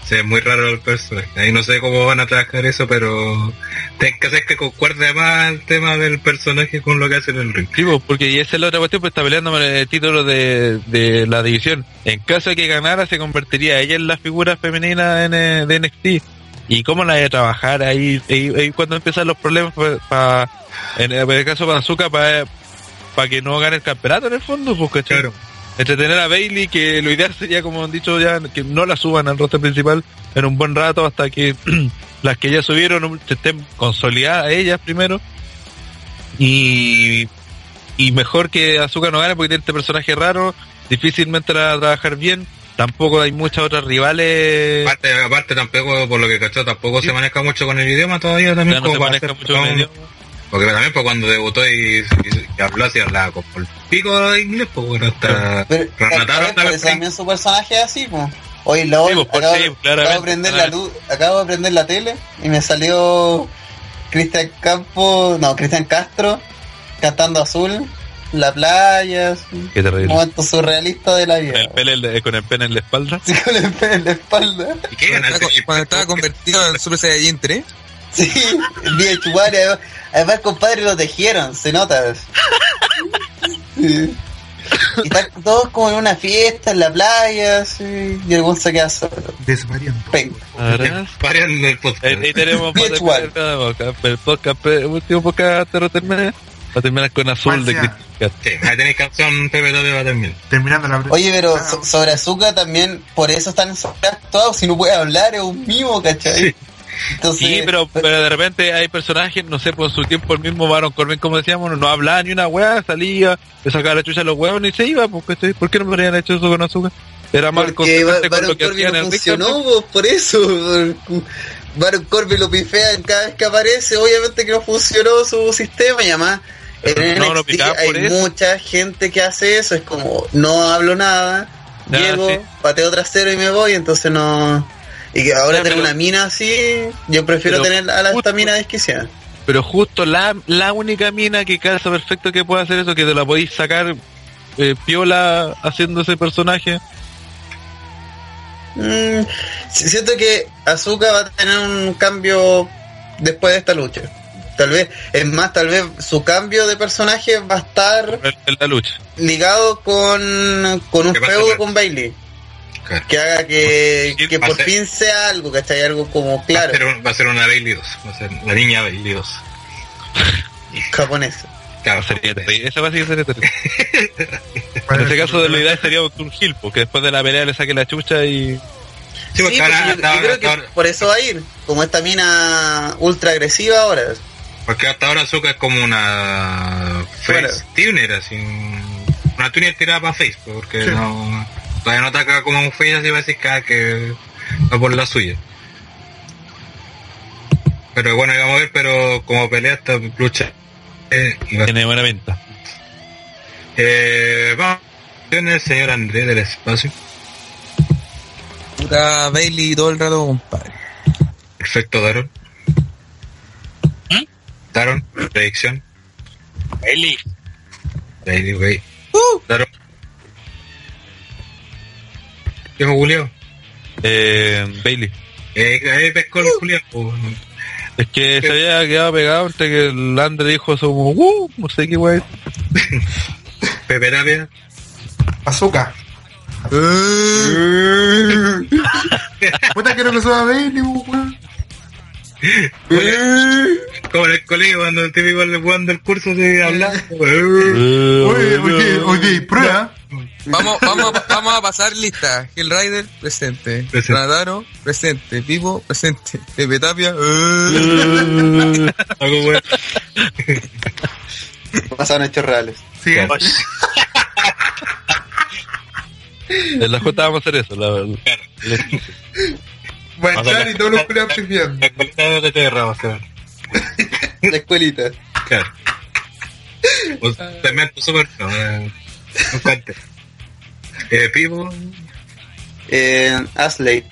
Sí, es muy raro el personaje. Ahí no sé cómo van a trabajar eso, pero. Tienes que hacer que concuerde más el tema del personaje con lo que hace en el ring. Sí, pues, porque y esa es la otra cuestión, pues está peleando el título de, de la división. En caso de que ganara, se convertiría ella en la figura femenina en, eh, de NXT. ¿Y cómo la de trabajar ahí? ahí, cuando empiezan los problemas, pues, pa- en, el- caso de Azuka, para que no gane el campeonato en el fondo, pues, ¿cachai? Claro. Entretener a Bailey, que lo ideal sería, como han dicho ya, que no la suban al roster principal en un buen rato hasta que [clears throat] las que ya subieron estén consolidadas ellas primero. Y, y mejor que Azuka no gane porque tiene este personaje raro, difícilmente la va a trabajar bien. Tampoco hay muchas otras rivales. Aparte, aparte tampoco, por lo que cachó, tampoco se maneja mucho con el idioma todavía también. No se como maneja mucho con el idioma. Porque también pues, cuando debutó y, y- y habló así, hablaba con el pico de inglés, pues bueno, hasta Pero, Renataron tal vez por también. su personaje es así, pues. Oye, LOL, Sí, pues, acabo, sí, acabo de prender A la luz, acabo de prender la tele y me salió Cristian Campos, no, Cristian Castro cantando azul, la playa, Qué terrible. momento surrealista de la Con el, vida. pene, en la- con el pene en la espalda. Así con el pene en la espalda. ¿Y qué Cuando estaba, cuando estaba convertido en Super Saiyajin 3. Sí, el día de chupar, además, además, compadre, lo tejieron, se nota. Sí. Y están todos como en una fiesta en la playa, así, y el buen se queda solo. Desvariando. Paren [laughs] el podcast. Ahí, ahí tenemos Bien el podcast, el podcast, el último podcast de va a terminar con azul ¿Cuál de? Cristian. Sí, ahí tenéis canción Pepe Tote va a terminar. Terminando la Oye, pero Ah, so- sobre Azúcar también, por eso están sobreactuados, si no puede hablar, es un mimo, ¿cachai? Entonces, Sí, pero, pero de repente hay personajes, no sé, por su tiempo el mismo Baron Corbin, como decíamos, no, no hablaba ni una weá, salía, le sacaba la chucha a los huevos y se iba, porque. ¿por qué no me habrían hecho eso con Azúcar? Era consecuente con lo que Corbin hacían no en el ring, funcionó, ¿cachai? pues, por eso. Baron Corbin lo pifean cada vez que aparece, obviamente que no funcionó su sistema y además en No, NXT picaban hay eso. mucha gente que hace eso, es como, no hablo nada, Ya, llego, sí. pateo trasero y me voy, entonces no... Y que ahora Ya, tener pero- una mina así, yo prefiero tener a la, esta justo- mina desquiciada. Pero justo la, la única mina que calza perfecto que puede hacer eso, que te la podéis sacar eh, piola haciendo ese personaje. Mm, si- siento que Azuka va a tener un cambio después de esta lucha. Tal vez, es más, tal vez su cambio de personaje va a estar en, la lucha. ligado con, con un ¿Qué pasa, feudo con Bailey. Claro. Que haga que, Sí, que por ser- fin sea algo, ¿cachai? Algo como Va, a claro, ser, va a ser una Bailey 2. Va a ser la niña Bailey 2. japonés. Claro, Sería. Esa va a ser sería terrible. ¿cuál [laughs] En es este caso, de la idea sería un Hill, porque después de la pelea le saque la chucha y. Sí, porque Sí, ahora, porque yo, creo que ahora- por eso va a ir. Como esta mina ultra agresiva ahora. Porque hasta ahora Azuka es como una face tuner, así. Una tuner tirada para face, porque Sí. no. Todavía no ataca como un face así va a decir cada que va por la suya. Pero bueno, vamos a ver, pero como pelea esta lucha. Eh, Tiene buena venta. eh, vamos el señor Andrés del espacio. Puta Bailey todo el rato, compadre. Perfecto, Daron. Daron, predicción. Eli, Bailey, güey. Daron. ¿Qué Julio? Eh, Bailey. Eh, ahí pescó el Julio. pues, Es que se había quedado pegado entre que el Andre dijo eso como, uh, no sé qué wey. [laughs] Pepe Tapia. Azúcar. [laughs] Puta, que suba Bailey, weón. Como en el colegio cuando el típico le jugando el curso de hablando. Oye, oye, oye, prueba. Vamos, vamos, a- vamos a pasar lista. Hellrider, presente. Presente. Radaro, presente. Pipo, presente. Pepe Tapia, eh. [laughs] Algo bueno. Pasaron hechos reales. Sí, [laughs] En la J vamos a hacer eso, la verdad. Va a y todos los culiados pifiando. La colita de OTT vamos a ver. [laughs] La escuelita. Claro. O cemento súper no, eh, un cante. Eh, Pivo, Eh, Asley.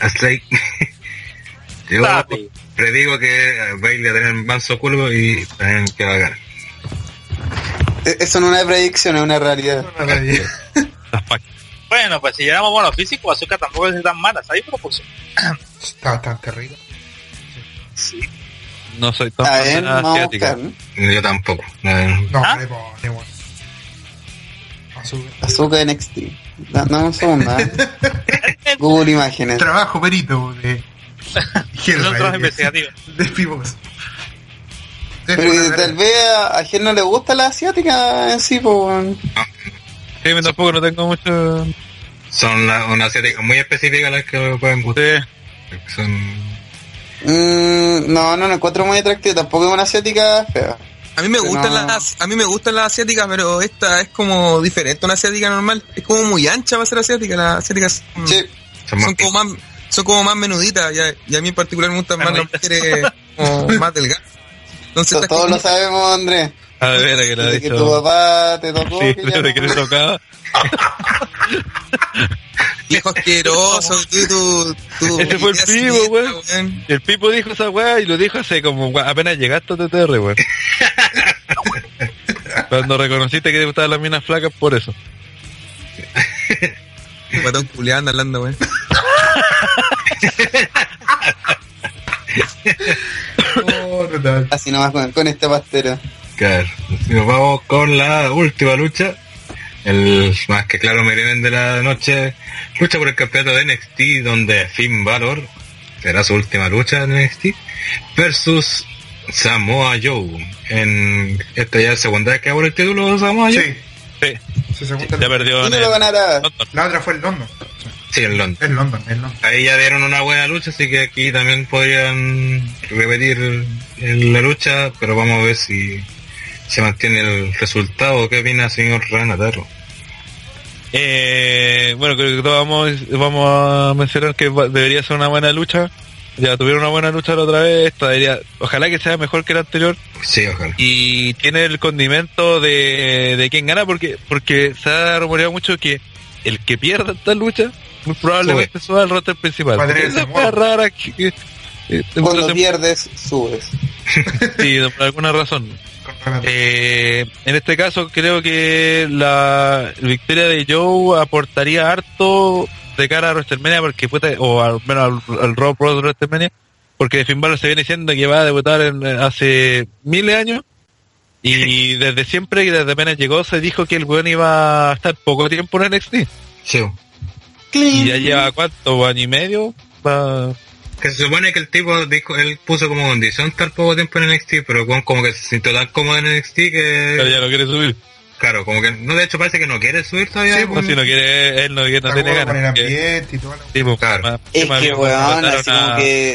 Asley. [laughs] Yo Sabe. predigo que eh, Bailey va a tener manso culo y también que va a ganar. E- Eso no es una predicción, es una realidad. Las. Bueno, pues si llegamos a lo físico, Azúcar tampoco es tan mala, ¿sabes? Pero pues, [clears throat] Está bastante rico. No soy tan fan asiática. ¿no? Yo tampoco. Eh, No, ¿Ah? pone, bueno. Azúcar. Azúcar NXT. Da- Dame un segundo. ¿eh? Google Imágenes. Trabajo perito de [laughs] es un trabajo investigativo. De pibos. Pero tal vez a, a Ger no le gusta la asiática en sí, pues. Sí, a tampoco no tengo mucho... son la- una asiática muy específica las que me pueden gustar. Sí. Son Mm, no, no, no encuentro muy atractiva. Tampoco es una asiática fea. A mí me gustan no. las, a mí me gustan las asiáticas, pero esta es como diferente a una asiática normal. Es como muy ancha para ser asiática. Las asiáticas son, Sí. son como más, son como más menuditas. Y a, y a mí en particular me gustan más las mujeres como [laughs] más delgadas. Entonces Todos como- lo sabemos, Andrés. A ver, que lo ha Desde que tu papá te tocó. Sí, que ya [laughs] desde que le tocaba. [laughs] viejo asqueroso, tú, tú, tú, Ese fue el siniestras, weón. El Pipo dijo esa weá y lo dijo hace como apenas llegaste a TTR, weón. [laughs] Cuando reconociste que te gustaban las minas flacas por eso. Guatón culiando hablando, weón. Oh. Así nomás con, con este pastero. Nos vamos con la última lucha. El más que claro me de la noche. Lucha por el campeonato de NXT donde Finn Balor será su última lucha en NXT. Versus Samoa Joe. En esta ya es segunda vez que hago el título de Samoa Joe. Sí, Sí, se segunda. ya perdió en. La otra fue el London. Sí, en. El London, el London. Ahí ya dieron una buena lucha, así que aquí también podrían repetir la lucha, pero vamos a ver si se mantiene el resultado. ¿Qué opina señor Ranataro? Eh, bueno, creo que todos vamos, vamos a mencionar que debería ser una buena lucha. Ya tuvieron una buena lucha la otra vez. Esta debería, ojalá que sea mejor que la anterior. Sí, ojalá. Y tiene el condimento de, de quién gana, porque porque se ha rumoreado mucho que el que pierda esta lucha, muy probablemente suba al roster principal. Esa modo. rara que, que- eh, Cuando pierdes, subes. sí, por alguna razón. [laughs] Eh, en este caso creo que la victoria de Joe aportaría harto de cara a WrestleMania porque puta, o al menos al, al Raw Pro de WrestleMania porque Finn Balor se viene diciendo que va a debutar en- hace miles de años y desde siempre y desde apenas llegó se dijo que el weón iba a estar poco tiempo en NXT Sí. y ya lleva cuánto año y medio va- Que se supone que el tipo dijo, él puso como condición estar poco tiempo en NXT, pero con- como que se sintió tan cómodo en NXT que... pero ya no quiere subir Claro, como que... No, de hecho parece que no quiere subir todavía. Sí, pues, si no quiere él no, quiere- no tiene bueno con el ganas que- ambiente y todo. sí, pues, Claro. más- Es más que, weón, así como que.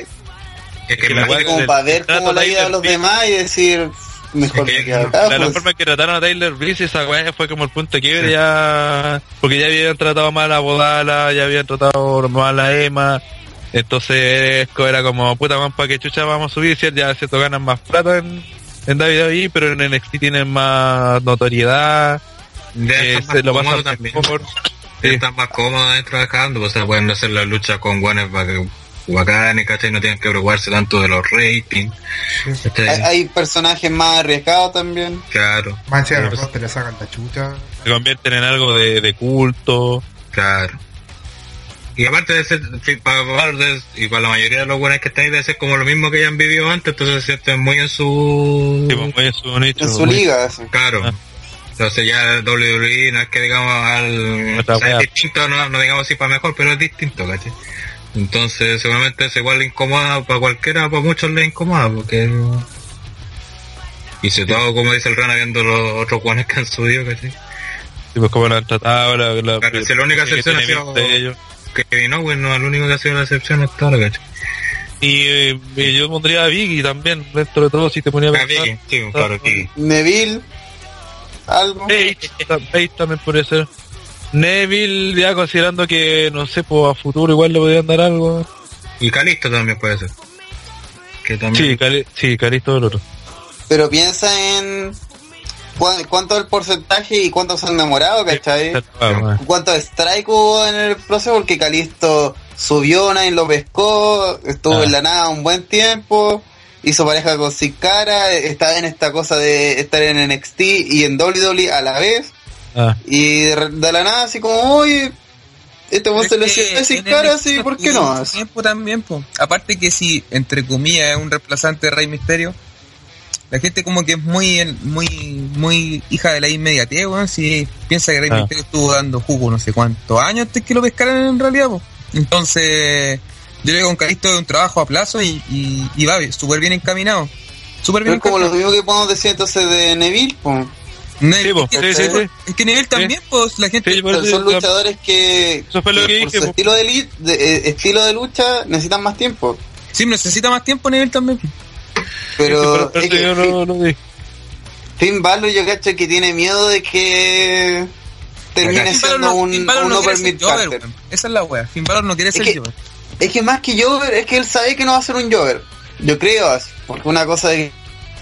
es que que como para ver cómo la vida de los demás y decir, mejor Es que no- acá. la pues. forma en que trataron a Taylor Bliss esa weá fue como el punto de quiebre ya porque ya habían tratado mal a Bodala ya habían tratado mal a Emma entonces era como puta man para que chucha vamos a subir si ya se ganan más plata en, en WWE pero en NXT tienen más notoriedad ya eh, están se más lo cómodos pasan también. mejor Ya Sí. están más cómodos trabajando, pues o sea, pueden hacer la lucha con guanes bacanes, ¿cachai? No tienen que preocuparse tanto de los ratings. Hay, hay personajes más arriesgados también. Claro, Sí, los pues. dos te le sacan la chucha. se convierten en algo de, de culto claro. Y aparte de ser, para y para la mayoría de los buenos que están ahí, de ser como lo mismo que ya han vivido antes, entonces se sienten muy en su... sí, pues, muy en su nicho En su muy- liga, así. Claro. Ah. Entonces ya WWE no es que digamos al... O sea, es distinto, no, no digamos así para mejor, pero es distinto, ¿cachai? Entonces, seguramente es igual le incomoda para cualquiera, para muchos le incomoda, porque... Y sobre todo, como dice el Rana, viendo los otros guanes que han subido, ¿cachai? Sí, pues como la han tratado, la, la, Claro, si la única que excepción ha sido ellos. Que no, bueno, el único que ha sido la excepción hasta ahora, ¿cachai? Y eh, yo pondría a Vicky también, dentro de todo, si te ponía a Ah, pensar. Vicky, sí, claro, Vicky. Neville, algo. Page, ta- Page también podría ser. Neville, ya considerando que, no sé, pues a futuro igual le podrían dar algo. Y Calisto también puede ser. Que también... Sí, Cali, sí, Calisto del otro. Pero piensa en cuánto es el porcentaje y cuántos se han enamorado, ¿cachai? Ah, ¿Cuántos strike hubo en el proceso? Porque Calisto subió, nadie lo pescó, estuvo Ah. en la nada un buen tiempo, hizo pareja con Sin Cara, está en esta cosa de estar en NXT y en WWE a la vez, ah. y de, la nada así como, oye, este buen se lesionó de Sin Cara, sí, ¿por qué no? Tiempo también, po. Aparte que si, entre comillas, es un reemplazante de Rey Misterio, la gente como que es muy, muy, muy hija de la inmediatez, weón. Si piensa que Rey Ah. Misterio estuvo dando jugo no sé cuántos años antes que lo pescaran en realidad. Entonces, yo creo que con Calisto es un trabajo a plazo y, y, y va súper bien encaminado. Súper bien es como lo mismo que podemos decir entonces de Neville, pues. Neville, Sí, po, es, que, sí, es que Neville también, pues, la gente... Sí, por Son, luchadores que, Eso fue lo que por dije, su po. estilo de, de- eh, estilo de lucha necesitan más tiempo. Sí, necesita más tiempo Neville también. Pero es que yo. Finn Balor yo cacho que tiene miedo de que termine siendo no, un, Finn un no ser Mid Jover. Esa es la wea. Finn Balor no quiere ser que- Jover. Es que más que Jover, es que él sabe que no va a ser un Jover. Yo creo, así, porque una cosa de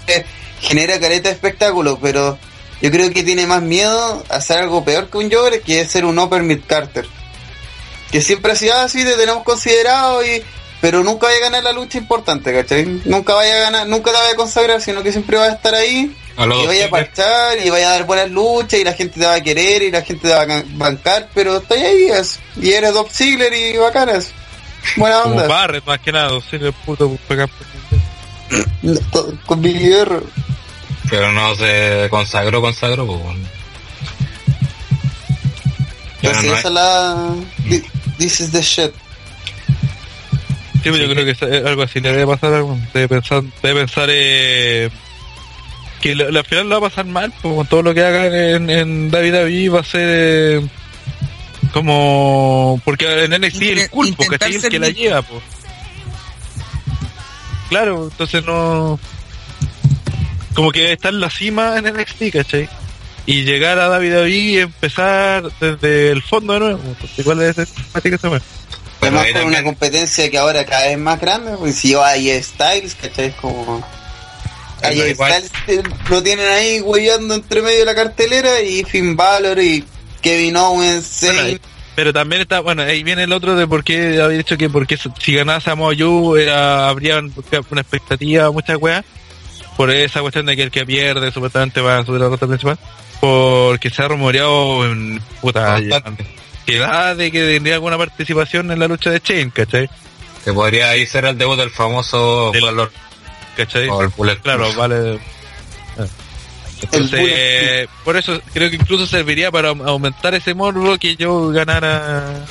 que genera careta de espectáculo, pero yo creo que tiene más miedo a hacer algo peor que un Jover, que es ser un Upper Mid Carter. Que siempre ha sido así, te tenemos considerado y pero nunca vaya a ganar la lucha importante, ¿cachai? Nunca vaya a ganar, nunca te vaya a consagrar, sino que siempre va a estar ahí A y vaya a parchar y vaya a dar buenas luchas y la gente te va a querer y la gente te va a bancar, pero estoy ahí es, y eres Dob Ziggler y bacanas. Buena Como onda. Barrett más que nada, puto pegar [coughs] Con Big Hierro. Pero no se consagró, consagró, pues, Entonces no esa hay- es la... thi- This is the shit. Sí, yo creo que es- es algo así le debe pasar algo. Debe pensar, debe pensar eh, que la- al final lo va a pasar mal, pues, con todo lo que haga en, en David David va a ser eh, como porque en NXT el culpo, que es el que la lleva, pues. Claro, entonces no como que está en la cima en NXT, ¿cachai? Y llegar a David David y empezar desde el fondo de nuevo, igual es así que se mueve. Pero Además ahí con una competencia que ahora cada vez más grande, pues si yo hay Styles, ¿cachai? Es como... Igual- Styles eh, lo tienen ahí hueveando entre medio de la cartelera y Finn Balor y Kevin Owens, Bueno, ahí- pero también está, bueno, ahí viene el otro de por qué había dicho que porque si ganaba Samoa Joe era, habría una expectativa, muchas weas, por esa cuestión de que el que pierde supuestamente va a subir a la ruta principal, porque se ha rumoreado en puta ya, Bastante. Que da de que tendría alguna participación en la lucha de Chain, ¿cachai? Que podría ahí ser el debut del famoso Del- valor ¿cachai? o el Bullet Claro, Club. vale. Ah. Entonces, bullet por eso creo que incluso serviría para au- aumentar ese morbo que yo ganara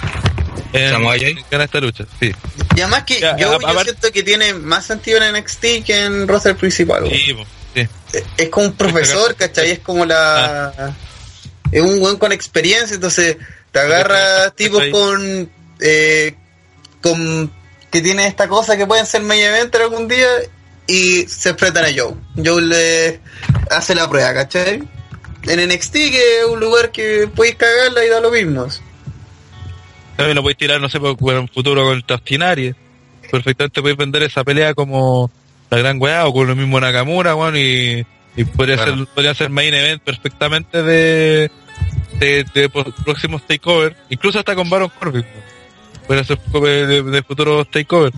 en, esta lucha. Sí, Y además que Ya, yo, a- yo siento que tiene más sentido en NXT que en roster principal. sí, sí. Es como un profesor, ¿cachai? Es como la... Es un buen con experiencia, entonces te agarra tipos con... Eh, con... Que tiene esta cosa que pueden ser media eventer algún día y se enfrentan a Joe. Joe le hace la prueba, ¿cachai? En NXT, que es un lugar que podéis cagarla y da lo mismo. También lo podéis tirar, no sé, por, un futuro con Tastinari. Perfectamente podéis vender esa pelea como la gran weá o con lo mismo Nakamura, weón, y, y podría ser podría ser main event perfectamente de, de, próximos takeover, incluso hasta con Baron Corbin. ser de, de, futuros takeover.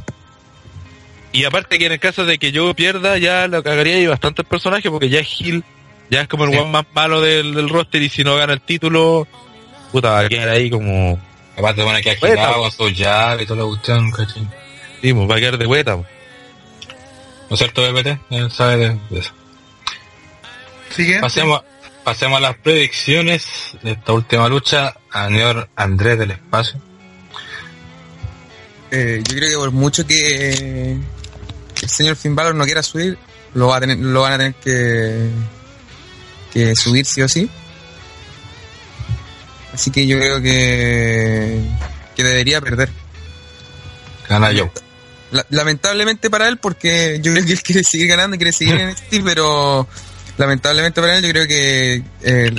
Y aparte que en el caso de que yo pierda, ya lo cagaría y bastantes personajes, porque ya es Hill, ya es como el Sí. one más malo del, del roster, y si no gana el título, puta, va a quedar ahí como, Aparte de poner que Bueno. agitado con sus llaves y toda la cuestión, ¿cachai? sí, pues, va a quedar de vuelta. pues. ¿No es cierto, BPT? Él sabe de, de eso. Siguiente. Pasemos, pasemos a las predicciones de esta última lucha a señor Andrés del Espacio. Eh, yo creo que por mucho que el señor Finn Balor no quiera subir, lo, va a tener, lo van a tener que, que subir sí o sí. Así que yo creo que, que debería perder. Gana yo. La- lamentablemente para él, porque yo creo que él quiere seguir ganando quiere seguir en NXT, [laughs] pero lamentablemente para él yo creo que eh,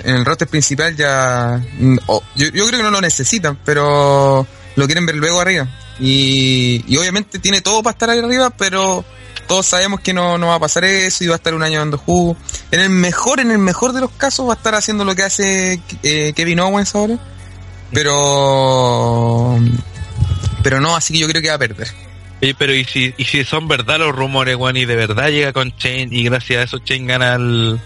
en el roster principal ya... mm, yo creo que no lo necesitan, pero lo quieren ver luego arriba. Y, y obviamente tiene todo para estar ahí arriba, pero todos sabemos que no, no va a pasar eso y va a estar un año dando jugo. En el mejor, en el mejor de los casos va a estar haciendo lo que hace eh, Kevin Owens ahora. Pero... Pero no, así que yo creo que va a perder. Oye, pero ¿y si, y si son verdad los rumores, weón, y de verdad llega con Chain y gracias a eso Chain gana el...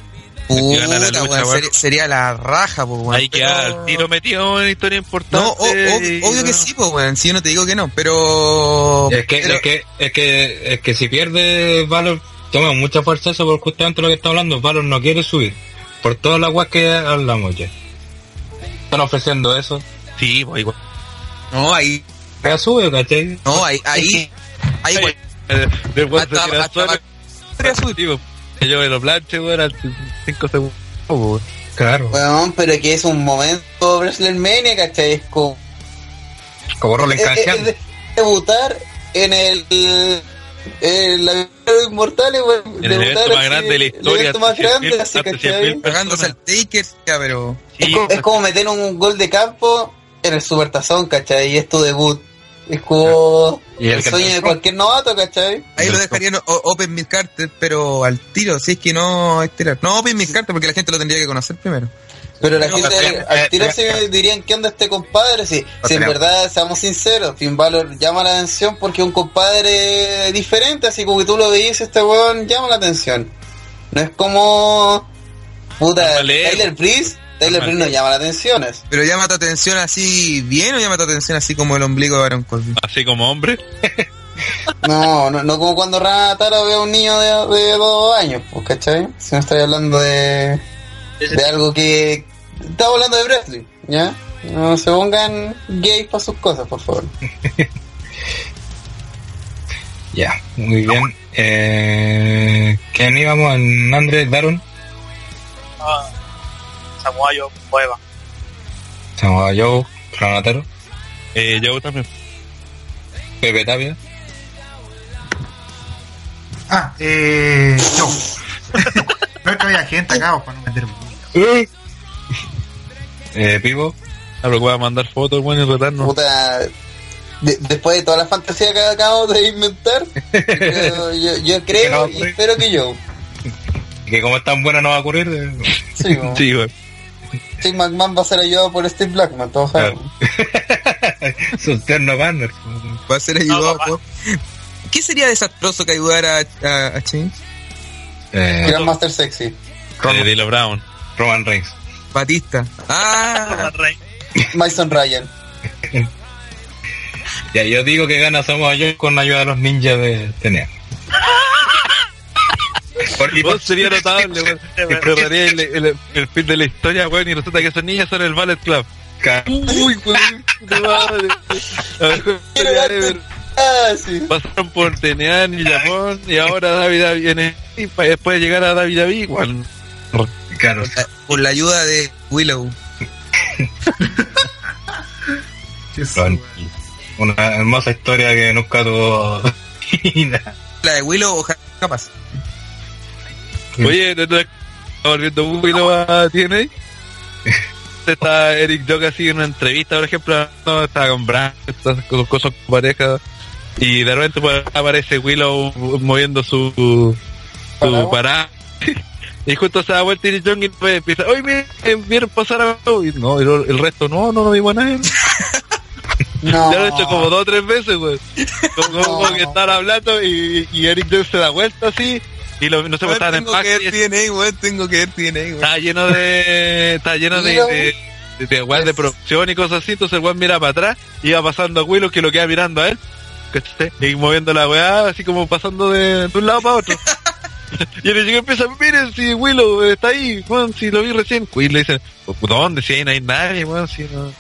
Puta, gana la lucha, weón, weón. sería, sería la raja, pues, weón. Ahí queda Pero- el tiro metido en historia importante. No, o- ob- y- obvio que sí, pues, weón. Si yo no te digo que no, pero. Es que, pero- es que, es que, es que si pierde Valor, toma mucha fuerza eso por justamente lo que está hablando. Valor no quiere subir. Por todas las guas que hablamos ya. Están ofreciendo eso. Sí, pues igual. No, ahí. Ya sube, ¿cachai? No, ahí. Ahí. Ahí del weón se tira sí, pues, que yo me lo planche, weón, al 5 segundos. weón. Claro. Weón, pero que es un momento WrestleMania, ¿cachai? Es como... Como Roland es debutar en el... En la de los inmortales, weón. En el debutar evento más así, grande de la El historia, evento más 100.000 grande, así. 100.000 Pegándose al Taker, ya, pero. Es, Sí, como, es como meter un gol de campo en el Supertazón, ¿cachai? Y es tu debut. Es como Y el el que- sueño de cualquier novato, ¿cachai? Ahí lo dejarían Open Mid Carter, pero al tiro, si es que no es tirar. No Open Mid Carter porque la gente lo tendría que conocer primero. Pero la No, gente pero- al eh, tiro eh, se dirían, ¿qué onda este compadre? Si, si en verdad, seamos sinceros, Finn Balor llama la atención porque es un compadre diferente, así como que tú lo veías, este weón llama la atención. No es como... Puta, Tyler Breeze, Breeze no llama la atención. es. Pero llama tu atención así bien o llama tu atención así como el ombligo de Baron Corbin. Así como hombre. [laughs] No, no, no como cuando Ranataro ve a un niño de, de dos años, pues, ¿cachai? Si no estoy hablando de, de algo que... Estamos hablando de wrestling, ¿ya? No se pongan gays para sus cosas, por favor. [laughs] Ya, muy bien. Eh, ¿Quién íbamos? ¿En Andrés Daron? Ah, Samuayo, Cueva. Samoa Joe, Eh, yo también. Pepe Tapia. Ah, eh. Yo. no es que había gente acá para no meter bulla. [laughs] Eh, Pivo. A lo que voy a mandar fotos, weón, y retarnos. Puta, de- después de toda la fantasía que acabo de inventar, yo, yo, yo [laughs] creo y espero que yo. [laughs] Que como es tan buena no va a ocurrir. eh, Sí, Sí, weón. Steve McMahon va a ser ayudado por Steve Blackman, todos sabemos. [laughs] Sus ternos banners. Va a ser ayudado por... ¿Qué sería desastroso que ayudara a, a, a Chain? Eh, Grandmaster Sexy. Eh, Dilo Brown. Roman Reigns. Batista. Ah, [laughs] Rey. Mason Ryan. [laughs] Ya, yo digo que gana Samoa Joe con ayuda de los ninjas de Tenea. Por- y Vos sería [laughs] notable, weón. Que cerraría el, el, el fin de la historia, weón, y resulta que esos niños son el Ballet Club. Uy, weón, de madre. Darte- ever. Ah, sí. Pasaron por Tenean y Japón y ahora David viene y después llegar a David David igual. Claro. por la ayuda de Willow. [laughs] Qué Con- Una hermosa historia que nunca tuvo. [laughs] La de Willow, ojalá capaz. [laughs] Oye, ¿no estás volviendo muy lo a TNA? Está Eric Jock así en una entrevista, por ejemplo, no, estaba con Brand, está con cosas con pareja, y de repente aparece Willow moviendo su, su parada. [laughs] Y justo se da vuelta y John y pues empieza, oye, miren, eh, vieron pasar a Willow", y no, y lo- el resto no, no lo vimos a nadie. [laughs] No. Ya lo he hecho como dos o tres veces, güey. Como, como No. que están hablando y, y Eric Jones se da vuelta así. Y lo, no sé, pues, estaban en tengo que ver TNA, weón, tengo que ver TNA, weón. Está lleno de. Está lleno de. De, de, de de producción y cosas así. Entonces el weón mira para atrás va pasando a Willow que lo queda mirando a él. ¿cachai? Y moviendo la weá, así como pasando de, de un lado para otro. [laughs] y el chico empieza, miren si Willow está ahí, weón, si lo vi recién. Y le dicen, ¿dónde? Si ahí no hay nadie, weón, si no.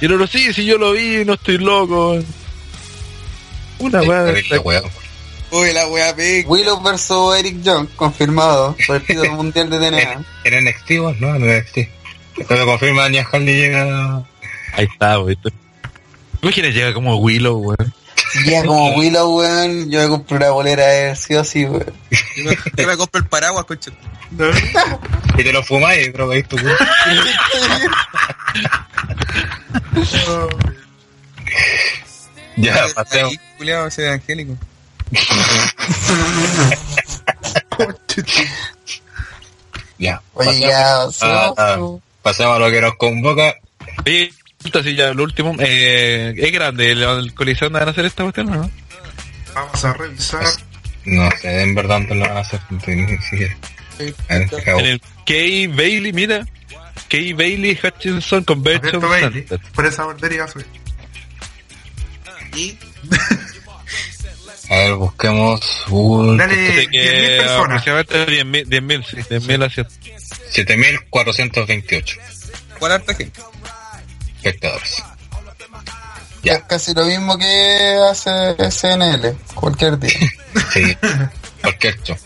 Y el otro, sí, si yo lo vi, no estoy loco. weón". Una weá. Uy, la wea pic. Willow versus Eric Young, confirmado por el título mundial de TNA. En NXT, weón, no, en NXT. Esto lo confirma Nia Harley llega. Ahí está, weón. Imagínate llega como Willow, weón. Ya como Willow, weón, yo me compré una bolera de él, sí o sí, weón. Yo me, yo me compro el paraguas, concha. Y te lo fumáis, creo que [laughs] ahí tu culo. Ya, pasemos. Ahí, culiao, ese angélico. Ya. Oye, pasemos ya, a- pasemos, a- lo que nos convoca. Oye, entonces ya lo último, eh, es grande, el, el Coliseo van a hacer esta cuestión, ¿no? Vamos a revisar. No sé, en verdad dónde lo van a hacer. no. En el Kay Bailey, mira. Kay Bailey Hutchinson Convention. Por esa bordería soy. Y [laughs] A ver, busquemos Google. Dale. Así 10.000 que personas. aproximadamente 10.000, 10.000, sí, 10.000 hacia 7428 con harta gente. espectadores. Es casi lo mismo que hace SNL, cualquier día. [laughs] Sí, cualquier show.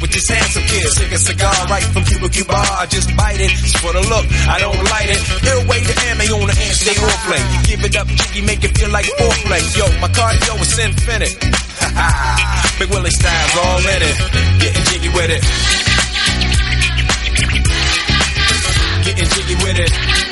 With this handsome kid, sick a cigar right from Cuba Cuba. I just bite it, it's for the look, I don't light it. Ill way to ammo on the hand, stay on play. Give it up, jiggy, make it feel like foreplay. Yo, my cardio is infinite. [laughs] Big Willie style's all in it. Getting jiggy with it. Getting jiggy with it.